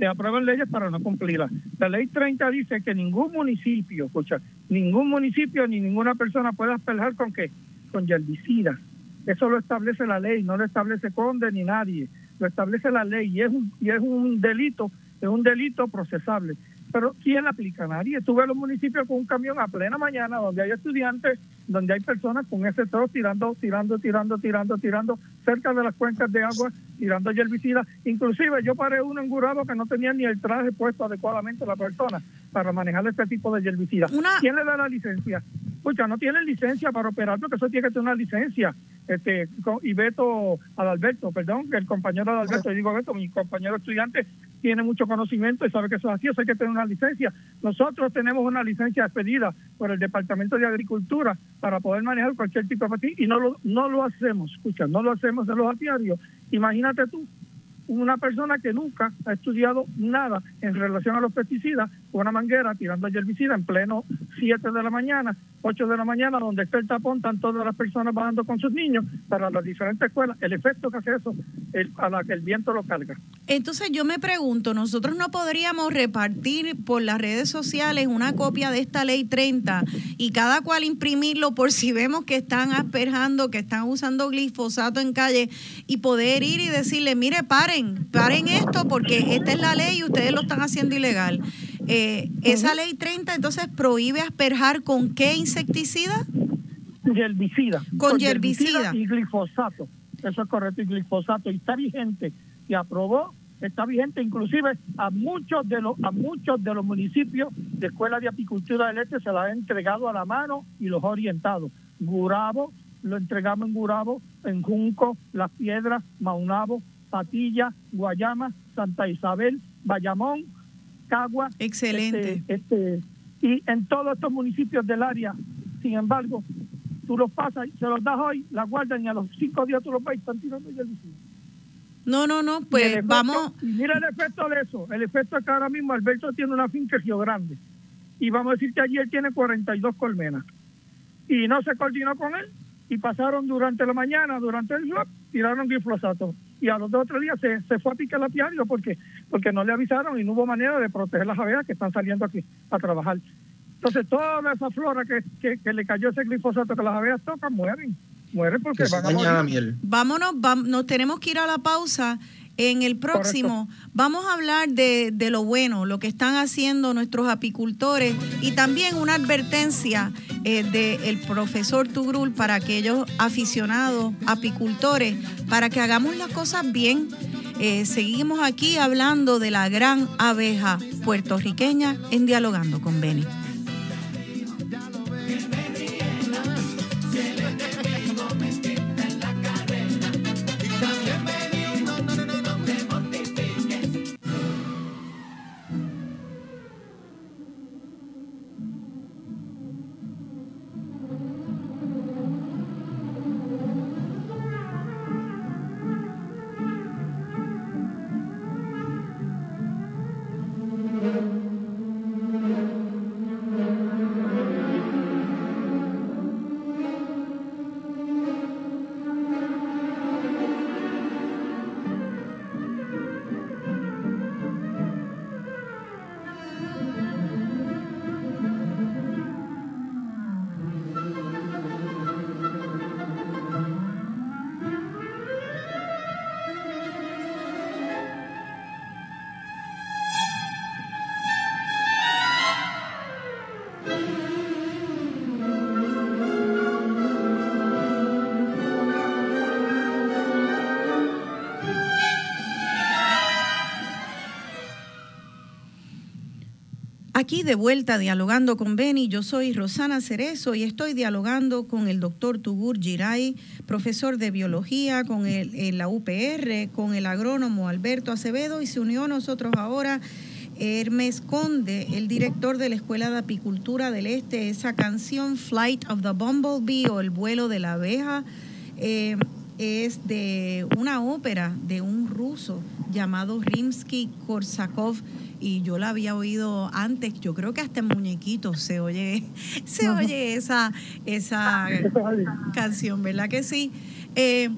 se, aprueban leyes para no cumplirlas. La ley 30 dice que ningún municipio, escucha, ningún municipio ni ninguna persona puede asperjar con qué? Con herbicidas. Eso lo establece la ley, no lo establece Conde ni nadie. Lo establece la ley y es un, y es un delito, es un delito procesable. Pero ¿quién la aplica? Nadie. Tú ves los municipios con un camión a plena mañana donde hay estudiantes, donde hay personas con ese trozo tirando, tirando, tirando, tirando, tirando cerca de las cuencas de agua, tirando herbicidas. Inclusive yo paré uno en Gurabo que no tenía ni el traje puesto adecuadamente la persona para manejar este tipo de herbicidas. Una- ¿Quién le da la licencia? Escucha, no tienen licencia para operar porque eso tiene que tener una licencia. Este, con- y Beto Adalberto, perdón, que el compañero Adalberto, yo digo Beto, mi compañero estudiante tiene mucho conocimiento y sabe que eso es así, eso hay que tener una licencia. Nosotros tenemos una licencia expedida por el Departamento de Agricultura para poder manejar cualquier tipo de patín y no lo, no lo hacemos, escucha, no lo hacemos en los apiarios. Imagínate tú, una persona que nunca ha estudiado nada en relación a los pesticidas, con una manguera tirando herbicida en pleno 7 de la mañana, 8 de la mañana, donde está el tapón, están todas las personas bajando con sus niños para las diferentes escuelas, el efecto que hace eso el- a la que el viento lo carga. Entonces yo me pregunto, nosotros no podríamos repartir por las redes sociales una copia de esta ley 30 y cada cual imprimirlo por si vemos que están asperjando, que están usando glifosato en calle y poder ir y decirle, mire, paren, paren esto porque esta es la ley y ustedes lo están haciendo ilegal. Eh, esa ley 30 entonces prohíbe asperjar con qué insecticida? herbicida. Con herbicida. Y glifosato. Eso es correcto, y glifosato. Y está vigente. Y aprobó, está vigente inclusive a muchos de los a muchos de los municipios de Escuela de Apicultura del Este se la ha entregado a la mano y los ha orientado. Gurabo, lo entregamos en Gurabo, en Junco, Las Piedras, Maunabo, Patilla, Guayama, Santa Isabel, Bayamón, Cagua, Excelente. este, este, y en todos estos municipios del área, sin embargo, tú los pasas, se los das hoy, la guardan y a los cinco días tú los ves y están tirando herbicida. No, no, no, Y el pues efecto- vamos, Y mira el efecto de eso. El efecto es que ahora mismo Alberto tiene una finca en Río Grande. Y vamos a decir que allí él tiene 42 colmenas. Y no se coordinó con él. Y pasaron durante la mañana, durante el swap, tiraron glifosato. Y a los dos o tres días se, se fue a picar el apiario porque, porque no le avisaron y no hubo manera de proteger las abejas que están saliendo aquí a trabajar. Entonces, toda esa flora que, que, que le cayó ese glifosato que las abejas tocan, mueren. Mueren porque Que van a daña la morir. miel. vámonos, vam- nos tenemos que ir a la pausa. En el próximo vamos a hablar de, de lo bueno, lo que están haciendo nuestros apicultores y también una advertencia eh, del profesor Tugrul para aquellos aficionados apicultores, para que hagamos las cosas bien. Eh, seguimos aquí hablando de la gran abeja puertorriqueña en Dialogando con Beni. Aquí de vuelta dialogando con Beni, yo soy Rosana Cerezo y estoy dialogando con el doctor Tugur Giray, profesor de biología con el, en la UPR, con el agrónomo Alberto Acevedo y se unió a nosotros ahora Hermes Conde, el director de la Escuela de Apicultura del Este, esa canción Flight of the Bumblebee o El vuelo de la abeja. eh, es de una ópera de un ruso llamado Rimsky-Korsakov y yo la había oído antes, yo creo que hasta en muñequitos se oye, se oye esa, esa canción, ¿verdad que sí? Eh,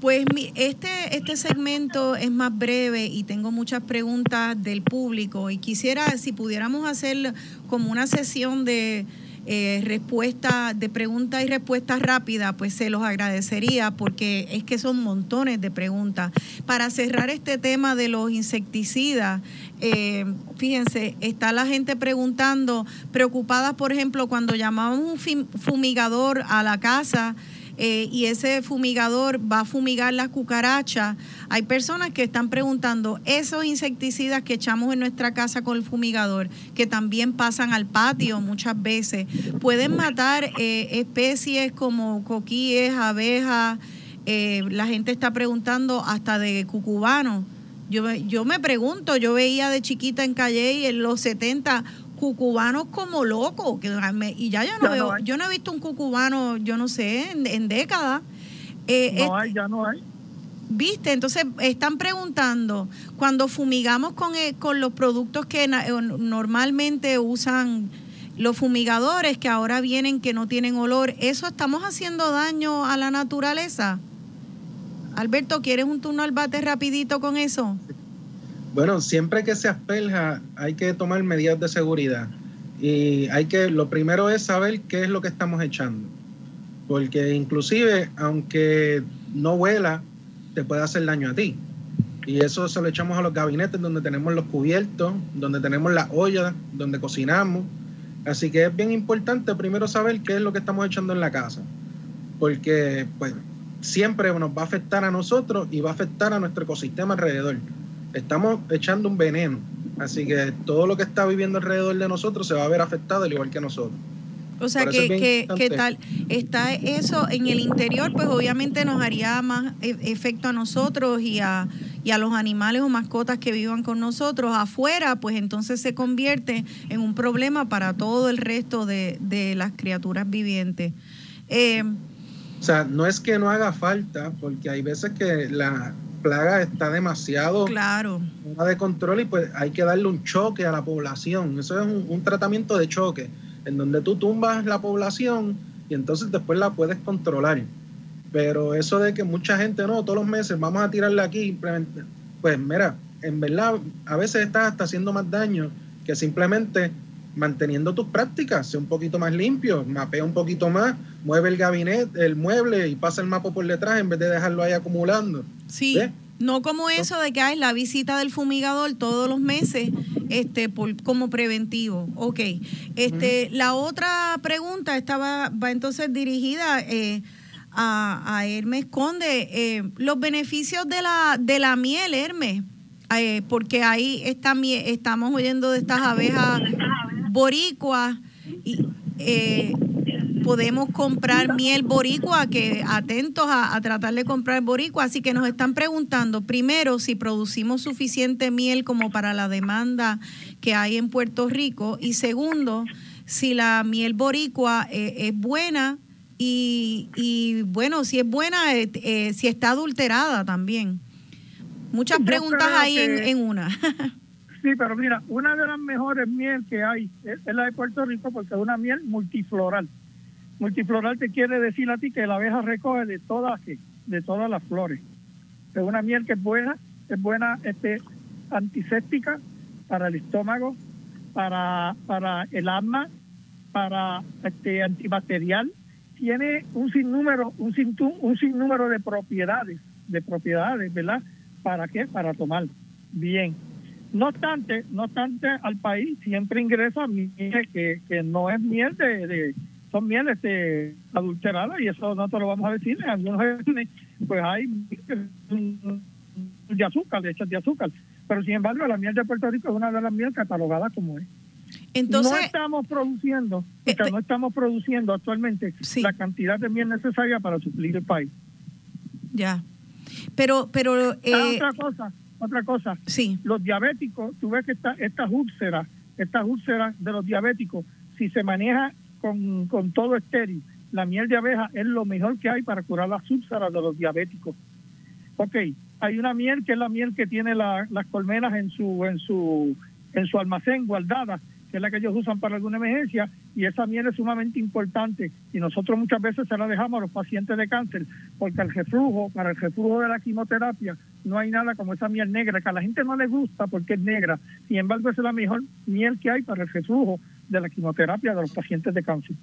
pues mi- este, este segmento es más breve y tengo muchas preguntas del público y quisiera, si pudiéramos hacer como una sesión de eh, respuesta, de preguntas y respuestas rápidas, pues se los agradecería porque es que son montones de preguntas. Para cerrar este tema de los insecticidas, eh, fíjense, está la gente preguntando, preocupada, por ejemplo, cuando llamamos un fumigador a la casa, eh, y ese fumigador va a fumigar las cucarachas. Hay personas que están preguntando, esos insecticidas que echamos en nuestra casa con el fumigador, que también pasan al patio muchas veces, pueden matar eh, especies como coquíes, abejas. eh, la gente está preguntando hasta de cucubanos. Yo, yo me pregunto, yo veía de chiquita en Calle y en los 70 cucubanos como locos, que y ya yo no Ya no veo, hay. yo no he visto un cucubano, yo no sé, en, en décadas. Eh, No hay, ya no hay. Viste, entonces están preguntando, cuando fumigamos con, eh, con los productos que na- normalmente usan los fumigadores, que ahora vienen que no tienen olor, ¿eso estamos haciendo daño a la naturaleza? Alberto, ¿quieres un turno al bate rapidito con eso? Bueno, siempre que se asperja hay que tomar medidas de seguridad. Y hay que, lo primero es saber qué es lo que estamos echando. Porque inclusive, aunque no huela, te puede hacer daño a ti. Y eso se lo echamos a los gabinetes donde tenemos los cubiertos, donde tenemos las ollas, donde cocinamos. Así que es bien importante primero saber qué es lo que estamos echando en la casa. Porque pues siempre nos va a afectar a nosotros y va a afectar a nuestro ecosistema alrededor. Estamos echando un veneno. Así que todo lo que está viviendo alrededor de nosotros se va a ver afectado al igual que nosotros. O sea, que, que tal está eso en el interior, pues obviamente nos haría más e- efecto a nosotros y a, y a los animales o mascotas que vivan con nosotros. Afuera, pues entonces se convierte en un problema para todo el resto de, de las criaturas vivientes. Eh, O sea, no es que no haga falta, porque hay veces que la plaga está demasiado claro, de control y pues hay que darle un choque a la población. Eso es un, un tratamiento de choque, en donde tú tumbas la población y entonces después la puedes controlar. Pero eso de que mucha gente, no, todos los meses vamos a tirarle aquí, pues mira, en verdad a veces estás hasta haciendo más daño que simplemente manteniendo tus prácticas, sea un poquito más limpio, mapea un poquito más, mueve el gabinete, el mueble y pasa el mapa por detrás en vez de dejarlo ahí acumulando. Sí. No como eso de que hay la visita del fumigador todos los meses, este, por, como preventivo. Ok. Este, la otra pregunta estaba, va entonces dirigida eh, a, a Hermes Conde. Eh, los beneficios de la, de la miel, Hermes, eh, porque ahí está, estamos oyendo de estas abejas boricuas y eh, podemos comprar miel boricua, que atentos a, a tratar de comprar boricua. Así que nos están preguntando, primero, si producimos suficiente miel como para la demanda que hay en Puerto Rico. Y segundo, si la miel boricua eh, es buena y, y, bueno, si es buena, eh, eh, si está adulterada también. Muchas preguntas ahí en, que- en una. Sí, pero mira, una de las mejores miel que hay es la de Puerto Rico porque es una miel multifloral. Multifloral te quiere decir a ti que la abeja recoge de todas de todas las flores. Es una miel que es buena, es buena este antiséptica para el estómago, para para el asma, para este antibacterial. Tiene un sinnúmero un sin, un sinnúmero de propiedades, de propiedades, ¿verdad? ¿Para qué? Para tomar. Bien. No obstante, no obstante, al país siempre ingresa miel que, que no es miel de- son mieles de adulteradas y eso no te lo vamos a decir. En algunos pues hay de azúcar, de hechas de azúcar. Pero sin embargo, la miel de Puerto Rico es una de las mieles catalogadas como es. Entonces, no estamos produciendo, Eh, pe- no estamos produciendo actualmente Sí. la cantidad de miel necesaria para suplir el país. ya. Pero, pero, Ah, eh, otra cosa, otra cosa. sí, Los diabéticos, tú ves que esta, estas úlceras, estas úlceras de los diabéticos, si se maneja con, todo estéril, la miel de abeja es lo mejor que hay para curar las úlceras de los diabéticos. Ok, hay una miel que es la miel que tiene la- las colmenas en su, en su, en su almacén guardada, que es la que ellos usan para alguna emergencia, y esa miel es sumamente importante. Y nosotros muchas veces se la dejamos a los pacientes de cáncer, porque el reflujo, para el reflujo de la quimioterapia, no hay nada como esa miel negra, que a la gente no le gusta porque es negra. Sin embargo, es la mejor miel que hay para el reflujo de la quimioterapia de los pacientes de cáncer.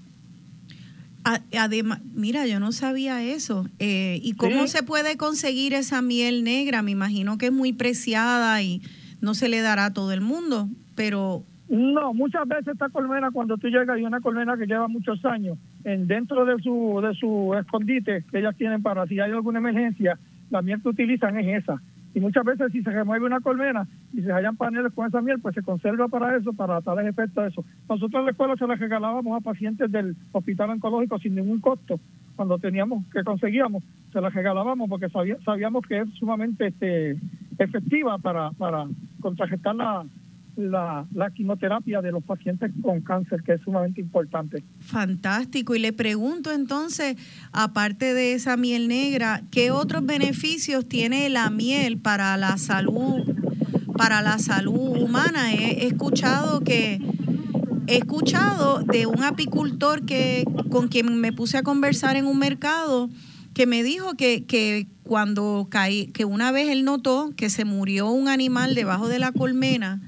además, mira, yo no sabía eso. Eh, ¿Y cómo Sí. se puede conseguir esa miel negra? Me imagino que es muy preciada y no se le dará a todo el mundo, pero No, muchas veces esta colmena, cuando tú llegas, hay una colmena que lleva muchos años, en dentro de su, de su escondite que ellas tienen para si hay alguna emergencia, la miel que utilizan es esa. Y muchas veces si se remueve una colmena y se hallan paneles con esa miel, pues se conserva para eso, para tales efectos de eso. Nosotros en la escuela se las regalábamos a pacientes del hospital oncológico sin ningún costo. Cuando teníamos que conseguíamos, se las regalábamos porque sabía- sabíamos que es sumamente este, efectiva para, para contrarrestar la, la, quimioterapia de los pacientes con cáncer, que es sumamente importante. fantástico. Y le pregunto entonces, aparte de esa miel negra, ¿qué otros beneficios tiene la miel para la salud, para la salud humana? He, he escuchado que he escuchado de un apicultor que con quien me puse a conversar en un mercado que me dijo que, que cuando caí, que una vez él notó que se murió un animal debajo de la colmena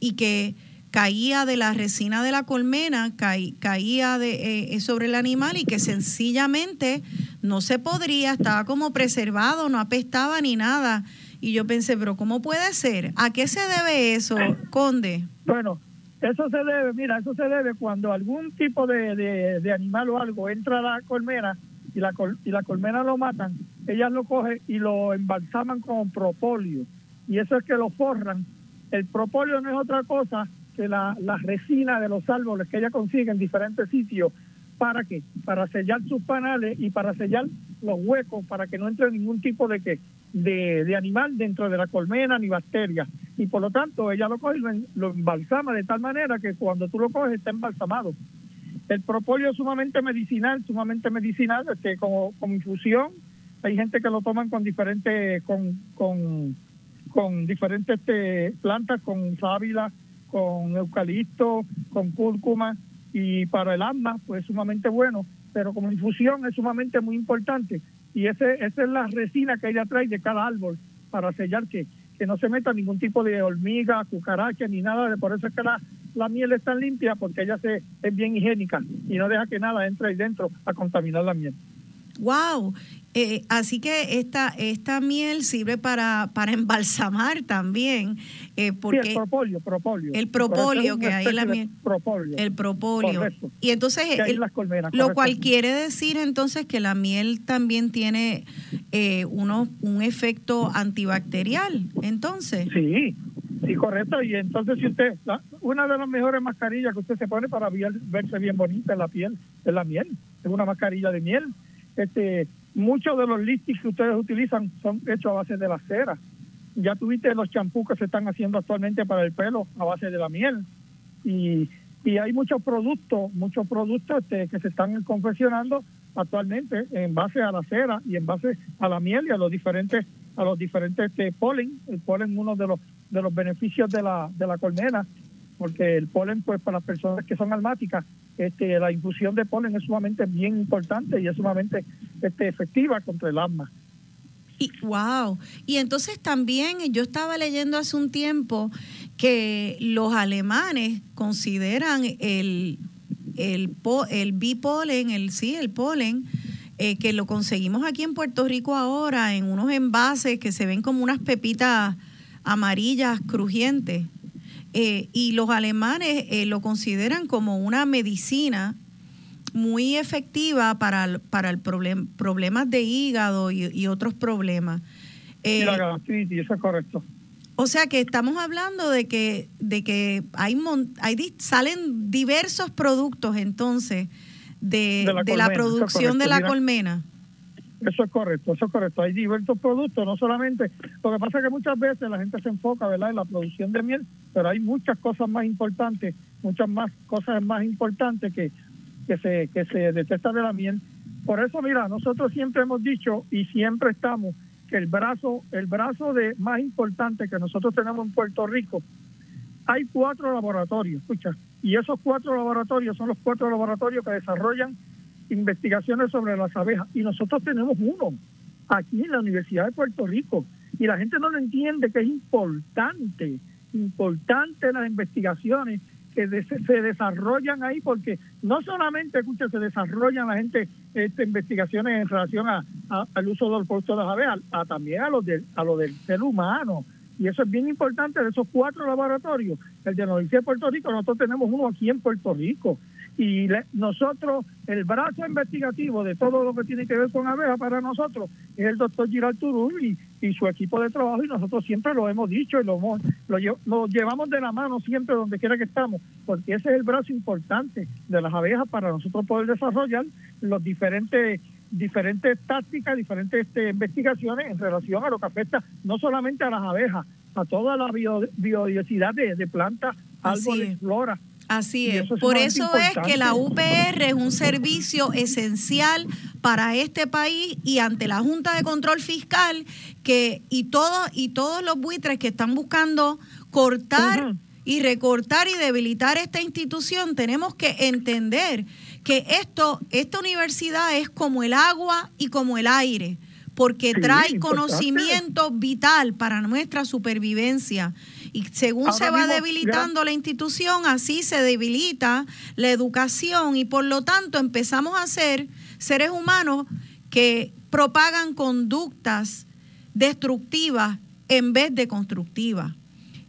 y que caía de la resina de la colmena, caí- caía de, eh, sobre el animal y que sencillamente no se podría, estaba como preservado, no apestaba ni nada. Y yo pensé, pero ¿cómo puede ser? ¿A qué se debe eso, Conde? Bueno, eso se debe, mira, eso se debe cuando algún tipo de, animal o algo entra a la colmena y la, col- y la colmena lo matan, ellas lo cogen y lo embalsaman con propóleo. Y eso es que lo forran. El propóleo no es otra cosa que la, la resina de los árboles que ella consigue en diferentes sitios. ¿Para qué? Para sellar sus panales y para sellar los huecos para que no entre ningún tipo de, que, de, de animal dentro de la colmena ni bacterias. Y por lo tanto, ella lo coge y lo, embalsama de tal manera que cuando tú lo coges está embalsamado. El propóleo es sumamente medicinal, sumamente medicinal, este, como, como infusión. Hay gente que lo toman con diferentes, con, con, con diferentes este, plantas, con sábila, con eucalipto, con cúrcuma y para el asma pues es sumamente bueno, pero como infusión es sumamente muy importante y ese esa es la resina que ella trae de cada árbol para sellar que, que no se meta ningún tipo de hormiga, cucaracha ni nada, de por eso es que la, miel es tan limpia porque ella se, es bien higiénica y no deja que nada entre ahí dentro a contaminar la miel. Wow. Eh, así que esta, esta miel sirve para, para embalsamar también, eh, Sí, porque el propóleo, propóleo. el propóleo que hay en la miel. Propóleo. el propóleo. Correcto. Y entonces, el- las colmenas. lo cual quiere decir entonces que la miel también tiene eh, uno, un efecto antibacterial. Entonces, Sí, sí, correcto. Y entonces, si usted, la- una de las mejores mascarillas que usted se pone para verse bien bonita en la piel, es la miel. Es una mascarilla de miel. Este, muchos de los lipsticks que ustedes utilizan son hechos a base de la cera. Ya tuviste los champús que se están haciendo actualmente para el pelo a base de la miel. Y, y hay muchos productos, muchos productos este, que se están confeccionando actualmente en base a la cera y en base a la miel y a los diferentes a los diferentes este, polen. El polen uno de los de los beneficios de la de la colmena, porque el polen pues para las personas que son almáticas, este la infusión de polen es sumamente bien importante y es sumamente este efectiva contra el asma. y, wow. Y entonces también yo estaba leyendo hace un tiempo que los alemanes consideran el, el, el bipolen, el sí, el polen, eh, que lo conseguimos aquí en Puerto Rico ahora en unos envases que se ven como unas pepitas amarillas crujientes. Eh, y los alemanes eh, lo consideran como una medicina muy efectiva para, el- para el problem, problemas de hígado y, y otros problemas. y Eh, la gastritis, eso es correcto. O sea que estamos hablando de que, de que hay, hay salen diversos productos entonces de, de la, producción de la colmena. Eso es correcto, eso es correcto. Hay diversos productos, no solamente. Lo que pasa es que muchas veces la gente se enfoca, ¿verdad?, en la producción de miel, pero hay muchas cosas más importantes, muchas más cosas más importantes que, que se que se detectan de la miel. Por eso, mira, nosotros siempre hemos dicho y siempre estamos que el brazo, el brazo de más importante que nosotros tenemos en Puerto Rico, hay cuatro laboratorios, escucha, y esos cuatro laboratorios son los cuatro laboratorios que desarrollan investigaciones sobre las abejas y nosotros tenemos uno aquí en la Universidad de Puerto Rico y la gente no lo entiende que es importante, importante las investigaciones que se desarrollan ahí porque no solamente escucha se desarrollan la gente este, investigaciones en relación a, al uso del productos de las abejas, a, también a lo del a lo del ser humano. Y eso es bien importante de esos cuatro laboratorios el de la Universidad de Puerto Rico nosotros tenemos uno aquí en Puerto Rico y nosotros, el brazo investigativo de todo lo que tiene que ver con abejas para nosotros es el doctor Giral Turul y, su equipo de trabajo y nosotros siempre lo hemos dicho y lo, lo, llevamos de la mano siempre donde quiera que estamos, porque ese es el brazo importante de las abejas para nosotros poder desarrollar los diferentes diferentes tácticas, diferentes este, investigaciones en relación a lo que afecta no solamente a las abejas, a toda la biodiversidad de, plantas, árboles, flora, Así es. Por eso es que la UPR es un servicio esencial para este país y ante la Junta de Control Fiscal que y todo y todos los buitres que están buscando cortar y recortar y debilitar esta institución, tenemos que entender que esto esta universidad es como el agua y como el aire, porque trae conocimiento vital para nuestra supervivencia y según se va debilitando la institución, así se debilita la educación y por lo tanto empezamos a ser seres humanos que propagan conductas destructivas en vez de constructivas.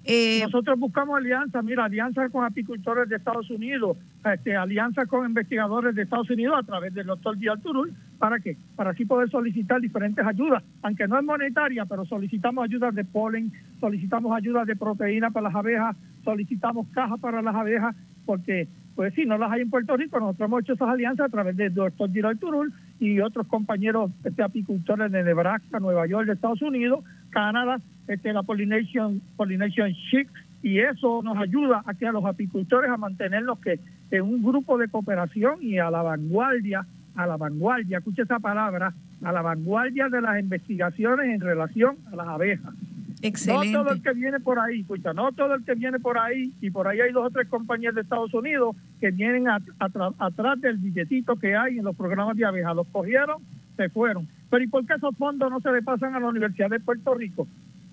Eh, Nosotros buscamos alianzas, mira, alianzas con apicultores de Estados Unidos, este, alianzas con investigadores de Estados Unidos a través del doctor Díaz Turul, ¿para qué? Para así poder solicitar diferentes ayudas, aunque no es monetaria, pero solicitamos ayudas de polen, solicitamos ayudas de proteína para las abejas, solicitamos cajas para las abejas, porque pues si no las hay en Puerto Rico, nosotros hemos hecho esas alianzas a través del doctor Díaz Turul y otros compañeros este, apicultores de Nebraska, Nueva York, de Estados Unidos, Canadá, este, la Pollination, Pollination Chic, y eso nos ayuda a que a los apicultores a mantenerlos que en un grupo de cooperación y a la vanguardia, a la vanguardia, escuche esa palabra, a la vanguardia de las investigaciones en relación a las abejas. Excelente. No todo el que viene por ahí, escucha, no todo el que viene por ahí, y por ahí hay dos o tres compañías de Estados Unidos que vienen atrás del billetito que hay en los programas de abejas. Los cogieron, se fueron. Pero ¿y por qué esos fondos no se le pasan a la Universidad de Puerto Rico?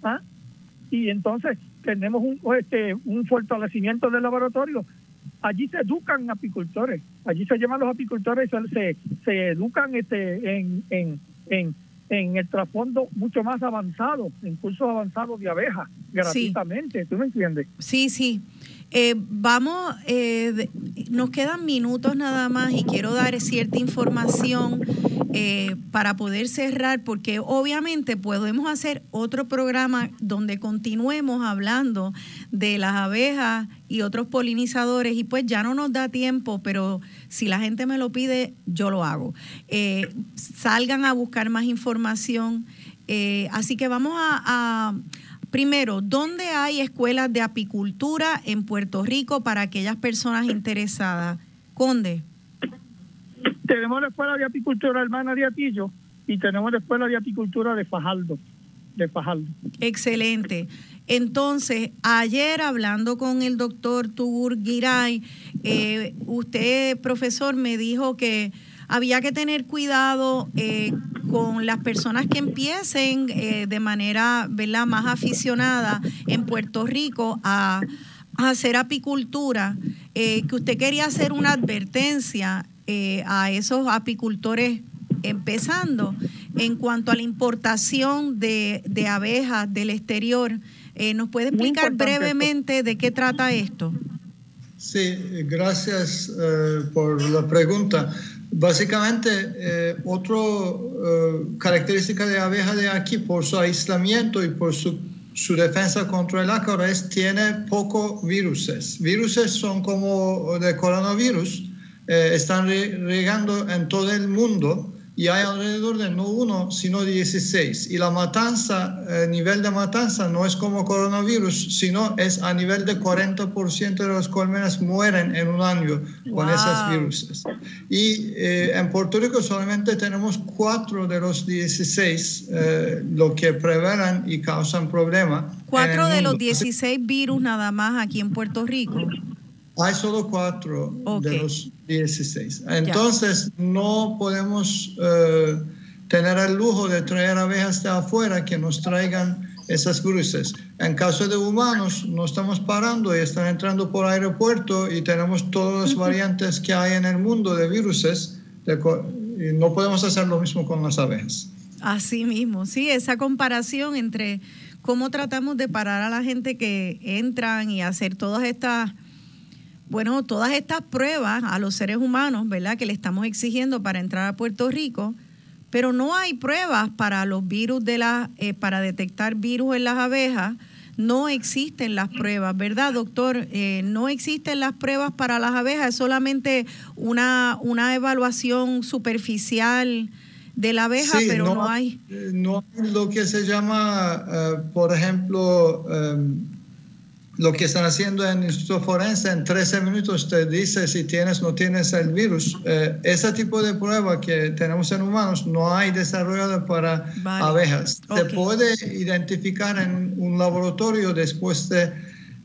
¿Ah? Y entonces tenemos un, este, un fortalecimiento del laboratorio. Allí se educan apicultores, allí se llevan los apicultores, se, se educan este, en, en, en, en el trasfondo mucho más avanzado, en cursos avanzados de abejas, gratuitamente. ¿Tú me entiendes? Sí, sí. Eh, vamos, eh, nos quedan minutos nada más y quiero dar cierta información eh, para poder cerrar, porque obviamente podemos hacer otro programa donde continuemos hablando de las abejas y otros polinizadores y pues ya no nos da tiempo, pero si la gente me lo pide, yo lo hago. salgan a buscar más información. así que vamos a Primero, ¿dónde hay escuelas de apicultura en Puerto Rico para aquellas personas interesadas? Conde. Tenemos la escuela de apicultura hermana de Atillo y tenemos la escuela de apicultura de Fajardo. De Fajardo. Excelente. Entonces, ayer hablando con el doctor Tubur Giray, eh, usted, profesor, me dijo que había que tener cuidado eh, con las personas que empiecen eh, de manera ¿verdad? más aficionada en Puerto Rico a, hacer apicultura, eh, que usted quería hacer una advertencia a esos apicultores empezando en cuanto a la importación de, de abejas del exterior. ¿Nos puede explicar brevemente de qué trata esto? Sí, gracias por la pregunta. Básicamente, eh, otra eh, característica de abeja de aquí, por su aislamiento y por su su defensa contra el ácaro es tiene poco viruses. Viruses son como de coronavirus, eh, están re- regando en todo el mundo y hay alrededor de no uno, sino 16. Y la matanza, el nivel de matanza no es como coronavirus, sino es a nivel de 40% de las colmenas mueren en un año con Wow. esas viruses. Y eh, en Puerto Rico solamente tenemos cuatro de los 16 eh, lo que prevelan y causan problemas. en Cuatro el de los mundo. 16 virus nada más aquí en Puerto Rico. Hay solo cuatro Ok. de los 16. Entonces, no podemos eh, tener el lujo de traer abejas de afuera que nos traigan esas cruces. En caso de humanos, no estamos parando y están entrando por aeropuerto y tenemos todas las variantes que hay en el mundo de viruses. de y no podemos hacer lo mismo con las abejas. Así mismo, sí, esa comparación entre cómo tratamos de parar a la gente que entran y hacer todas estas, bueno, todas estas pruebas a los seres humanos, ¿verdad? Que le estamos exigiendo para entrar a Puerto Rico, pero no hay pruebas para los virus de la, eh, para detectar virus en las abejas. No existen las pruebas, ¿verdad, doctor? Eh, no existen las pruebas para las abejas, es solamente una, una evaluación superficial de la abeja, Sí, pero no, hay. eh, No hay lo que se llama, eh, por ejemplo, eh, lo que están haciendo en el Instituto Forense, en 13 minutos te dice si tienes o no tienes el virus. Eh, ese tipo de prueba que tenemos en humanos no hay desarrollado para Vale. abejas. Se Ok. puede identificar en un laboratorio después de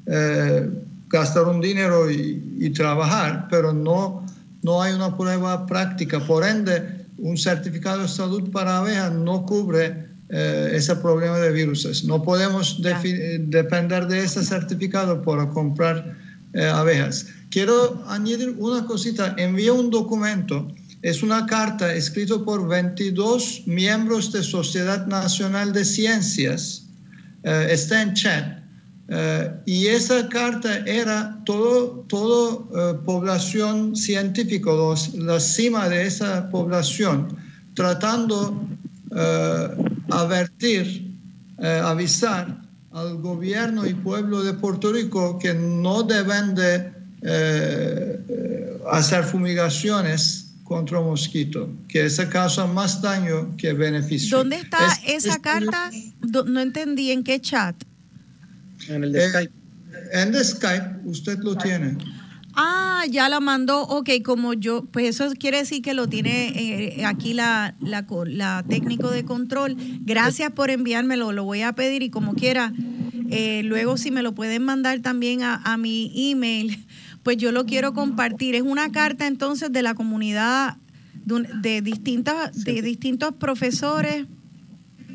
eh, gastar un dinero y, y trabajar, pero no, no hay una prueba práctica. Por ende, un certificado de salud para abejas no cubre eh, ese problema de viruses. No podemos eh, depender de ese certificado para comprar eh, abejas. Quiero añadir una cosita. Envié un documento. Es una carta escrita por 22 miembros de Sociedad Nacional de Ciencias. Eh, está en chat. Eh, y esa carta era todo, todo eh, población científica, los- la cima de esa población, tratando eh, advertir, eh, avisar al gobierno y pueblo de Puerto Rico que no deben de eh, eh, hacer fumigaciones contra mosquito, que ese causa más daño que beneficio. ¿Dónde está Es- esa es- carta? No entendí en qué chat. En el de Eh, Skype. En el Skype usted lo tiene. Ah, ya la mandó. Ok, como yo, pues eso quiere decir que lo tiene eh, aquí la, la, la técnico de control. Gracias por enviármelo, lo voy a pedir y como quiera, eh, luego si me lo pueden mandar también a, a mi email, pues yo lo quiero compartir. Es una carta entonces de la comunidad de, un- de distintas, de distintos profesores.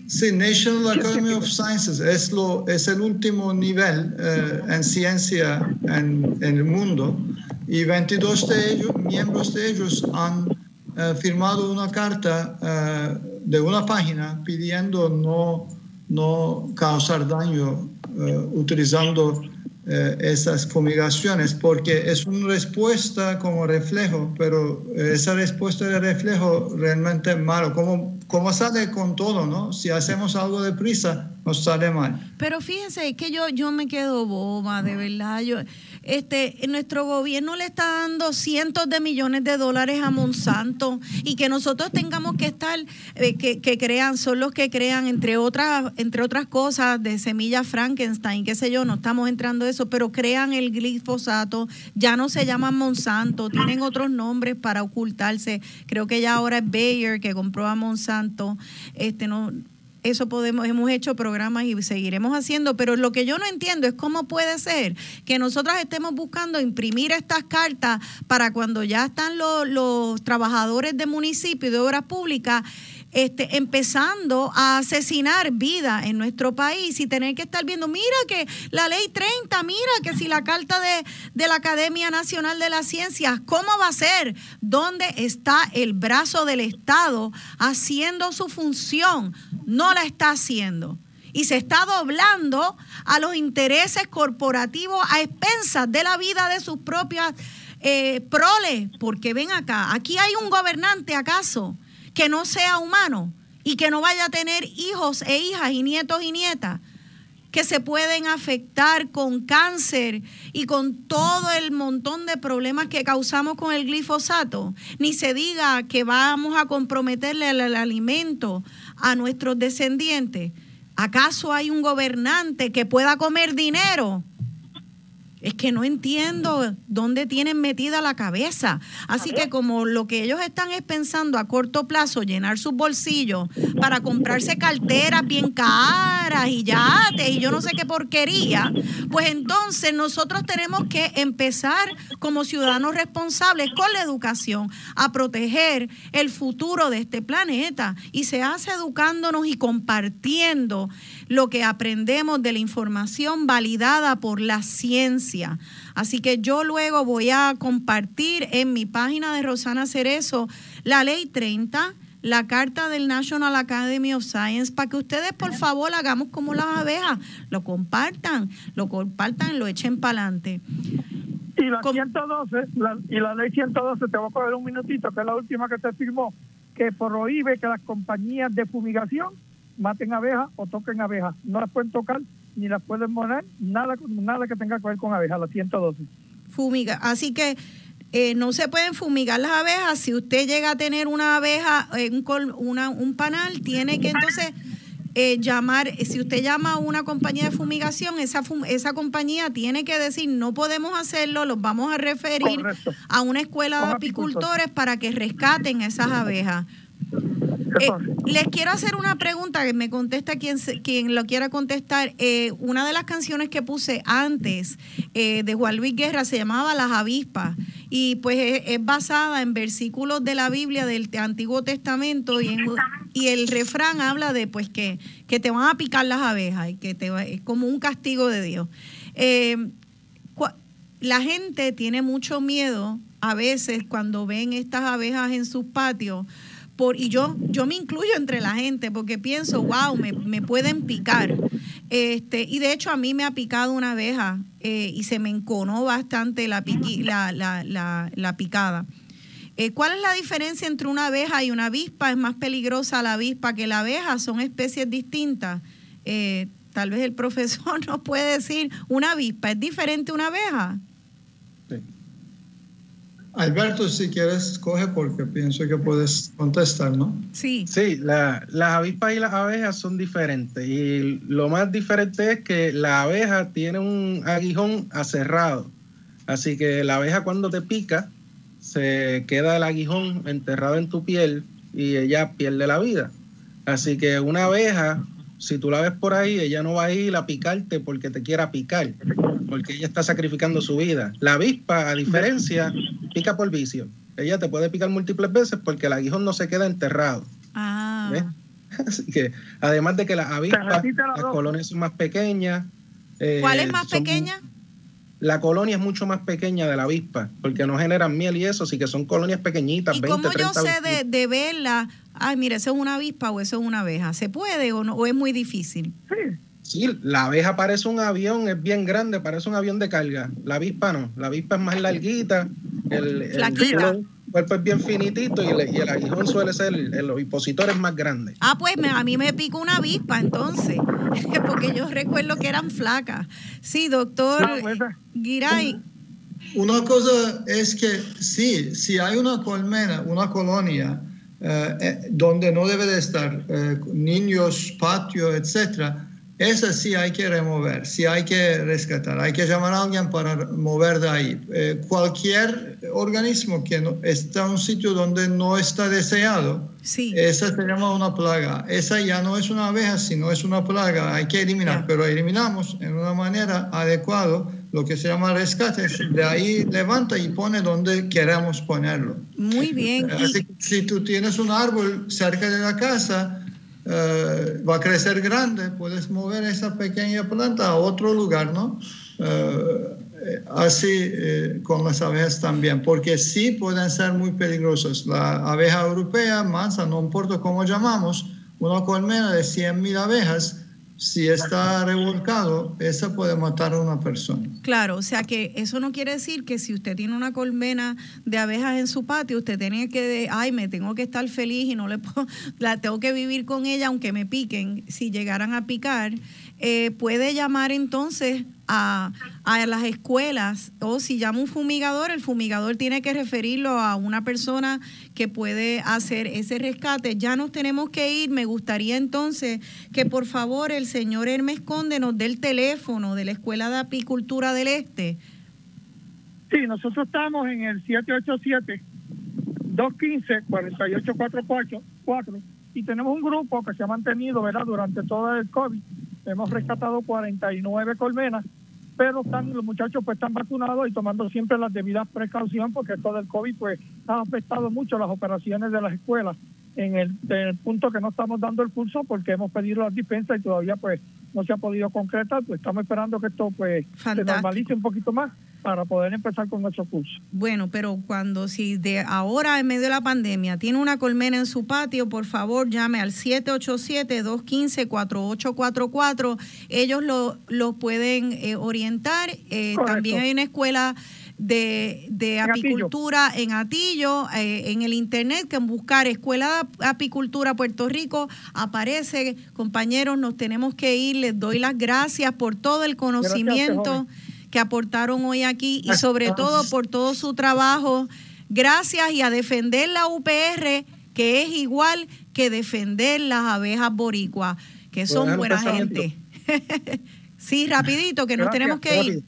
Sí, National Academy of Sciences es, lo, es el último nivel eh, en ciencia en, en el mundo y 22 de ellos, miembros de ellos han eh, firmado una carta eh, de una página pidiendo no, no causar daño eh, utilizando eh, esas fumigaciones porque es una respuesta como reflejo, pero eh, esa respuesta de reflejo realmente es malo. Como, como sale con todo, ¿no? Si hacemos algo deprisa, nos sale mal. Pero fíjense es que yo, yo me quedo boba, de verdad. Yo, este, nuestro gobierno le está dando cientos de millones de dólares a Monsanto y que nosotros tengamos que estar, eh, que, que crean, son los que crean, entre otras, entre otras cosas, de semillas Frankenstein, qué sé yo, no estamos entrando eso, pero crean el glifosato, ya no se llaman Monsanto, tienen otros nombres para ocultarse. Creo que ya ahora es Bayer que compró a Monsanto. Este no eso podemos, hemos hecho programas y seguiremos haciendo, pero lo que yo no entiendo es cómo puede ser que nosotras estemos buscando imprimir estas cartas para cuando ya están los, los trabajadores de municipio y de obras públicas este, empezando a asesinar vida en nuestro país y tener que estar viendo, mira que la ley 30, mira que si la carta de, de la Academia Nacional de las Ciencias, ¿cómo va a ser? ¿Dónde está el brazo del Estado haciendo su función? No la está haciendo. Y se está doblando a los intereses corporativos a expensas de la vida de sus propias eh, proles. Porque ven acá, aquí hay un gobernante acaso que no sea humano y que no vaya a tener hijos e hijas y nietos y nietas que se pueden afectar con cáncer y con todo el montón de problemas que causamos con el glifosato. Ni se diga que vamos a comprometerle el, el alimento a nuestros descendientes. ¿Acaso hay un gobernante que pueda comer dinero? Es que no entiendo dónde tienen metida la cabeza. Así que como lo que ellos están es pensando a corto plazo llenar sus bolsillos para comprarse carteras bien caras y yates y yo no sé qué porquería, pues entonces nosotros tenemos que empezar como ciudadanos responsables con la educación a proteger el futuro de este planeta y se hace educándonos y compartiendo lo que aprendemos de la información validada por la ciencia. Así que yo luego voy a compartir en mi página de Rosana Cerezo la ley 30 la carta del National Academy of Science para que ustedes por favor hagamos como las abejas, lo compartan, lo compartan, lo echen para adelante. Y la 112, la, y la ley 112, te voy a coger un minutito, que es la última que se firmó, que prohíbe que las compañías de fumigación maten abejas o toquen abejas. No las pueden tocar ni las pueden mover, nada, nada que tenga que ver con abejas, la 112. Fumiga. Así que eh, no se pueden fumigar las abejas. Si usted llega a tener una abeja, eh, un, col- una- un panal, tiene que entonces eh, llamar, si usted llama a una compañía de fumigación, esa, fum- esa compañía tiene que decir, no podemos hacerlo, los vamos a referir Correcto. a una escuela de apicultores. para que rescaten esas abejas. ¿Qué Eh, les quiero hacer una pregunta que me contesta quien, quien lo quiera contestar. Eh, una de las canciones que puse antes eh, de Juan Luis Guerra se llamaba Las avispas y pues es, es basada en versículos de la Biblia del Antiguo Testamento y, en- y el refrán habla de pues que, que te van a picar las abejas y que te va- es como un castigo de Dios. Cua- la gente tiene mucho miedo a veces cuando ven estas abejas en sus patios. Por, y yo, yo me incluyo entre la gente porque pienso, wow, me, me pueden picar. Este, y de hecho a mí me ha picado una abeja eh, y se me enconó bastante la, piqui- la, la, la, la picada. Eh, ¿Cuál es la diferencia entre una abeja y una avispa? ¿Es más peligrosa la avispa que la abeja? ¿Son especies distintas? Eh, tal vez el profesor nos puede decir, ¿una avispa es diferente a una abeja? Alberto, si quieres, coge porque pienso que puedes contestar, ¿no? Sí. Sí, la- las avispas y las abejas son diferentes y lo más diferente es que la abeja tiene un aguijón aserrado. Así que la abeja cuando te pica se queda el aguijón enterrado en tu piel y ella pierde la vida. Así que una abeja, si tú la ves por ahí, ella no va a ir a picarte porque te quiera picar, porque ella está sacrificando su vida. La avispa, a diferencia, pica por vicio. Ella te puede picar múltiples veces porque el aguijón no se queda enterrado. Ah. ¿ves? Así que, además de que las avispas, las colonias son más pequeñas. eh, ¿Cuál es más pequeña? La colonia es mucho más pequeña de la avispa, porque no generan miel y eso, así que son colonias pequeñitas, ¿Y 20, cómo yo 30 sé de, verla? Ay, mire, eso es una avispa o eso es una abeja. ¿Se puede o no? ¿O es muy difícil? Sí, Sí, la abeja parece un avión, es bien grande, parece un avión de carga. La avispa no, la avispa es más larguita, el, cuerpo es bien finitito y el, y el aguijón suele ser, el, ovipositor es más grande. Ah, pues me- a mí me picó una avispa entonces, porque yo recuerdo que eran flacas. Sí, doctor pues, Giray. Una cosa es que sí, si hay una colmena, una colonia eh, eh, donde no debe de estar eh, niños, patio, etcétera, esa sí hay que remover, sí hay que rescatar, hay que llamar a alguien para mover de ahí. Eh, cualquier organismo que no, está en un sitio donde no está deseado, Sí. esa se llama una plaga. Esa ya no es una abeja, sino es una plaga. Hay que eliminar, pero eliminamos en una manera adecuada lo que se llama rescate. De ahí levanta y pone donde queramos ponerlo. Muy bien. Así que si tú tienes un árbol cerca de la casa, eh, va a crecer grande, puedes mover esa pequeña planta a otro lugar, ¿no? Eh, eh, así eh, con las abejas también, porque sí pueden ser muy peligrosas. La abeja europea, mansa, no importa cómo llamamos, una colmena de 100.000 abejas, si está revolcado, esa puede matar a una persona. claro, o sea que eso no quiere decir que si usted tiene una colmena de abejas en su patio, usted tiene que, ay, me tengo que estar feliz y no le puedo, la tengo que vivir con ella aunque me piquen, si llegaran a picar. Eh, puede llamar entonces a, a, las escuelas o si llama un fumigador, el fumigador tiene que referirlo a una persona que puede hacer ese rescate. Ya nos tenemos que ir. Me gustaría entonces que por favor el señor Hermes Conde nos dé el teléfono de la Escuela de Apicultura del Este. Sí, nosotros estamos en el 787-215-4844 y tenemos un grupo que se ha mantenido ¿verdad? durante todo el COVID. Hemos rescatado 49 colmenas, pero están, los muchachos pues están vacunados y tomando siempre las debidas precauciones porque esto del COVID pues ha afectado mucho las operaciones de las escuelas. En el, en el punto que no estamos dando el curso porque hemos pedido las dispensas y todavía pues no se ha podido concretar, pues estamos esperando que esto pues se normalice un poquito más para poder empezar con nuestro curso. Bueno, pero cuando si de ahora en medio de la pandemia tiene una colmena en su patio, por favor llame al 787-215-4844. Ellos lo, lo pueden eh, orientar. Eh, también hay una escuela de, de En Atillo. apicultura en Atillo, eh, en el internet, que en buscar Escuela de Apicultura Puerto Rico aparece. Compañeros, nos tenemos que ir. Les doy las gracias por todo el conocimiento que aportaron hoy aquí y sobre todo por todo su trabajo. Gracias y a defender la UPR, que es igual que defender las abejas boricuas, que son dejar un buena gente. sí, rapidito, que nos Gracias, tenemos que ir.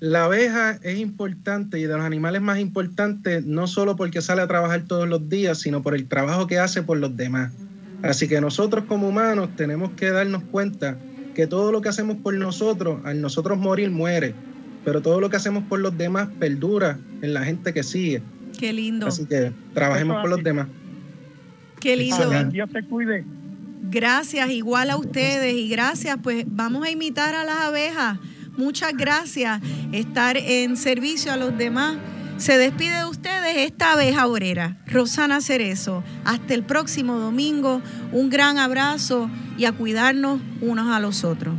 La abeja es importante y de los animales más importantes, no solo porque sale a trabajar todos los días, sino por el trabajo que hace por los demás. Así que nosotros como humanos tenemos que darnos cuenta que todo lo que hacemos por nosotros, al nosotros morir, muere. Pero todo lo que hacemos por los demás perdura en la gente que sigue. Qué lindo, Así que trabajemos por los demás. qué lindo. Dios te cuide. Gracias, igual a ustedes y gracias, pues vamos a imitar a las abejas. Muchas gracias, estar en servicio a los demás. Se despide de ustedes esta abeja obrera, Rosana Cerezo. Hasta el próximo domingo, un gran abrazo y a cuidarnos unos a los otros.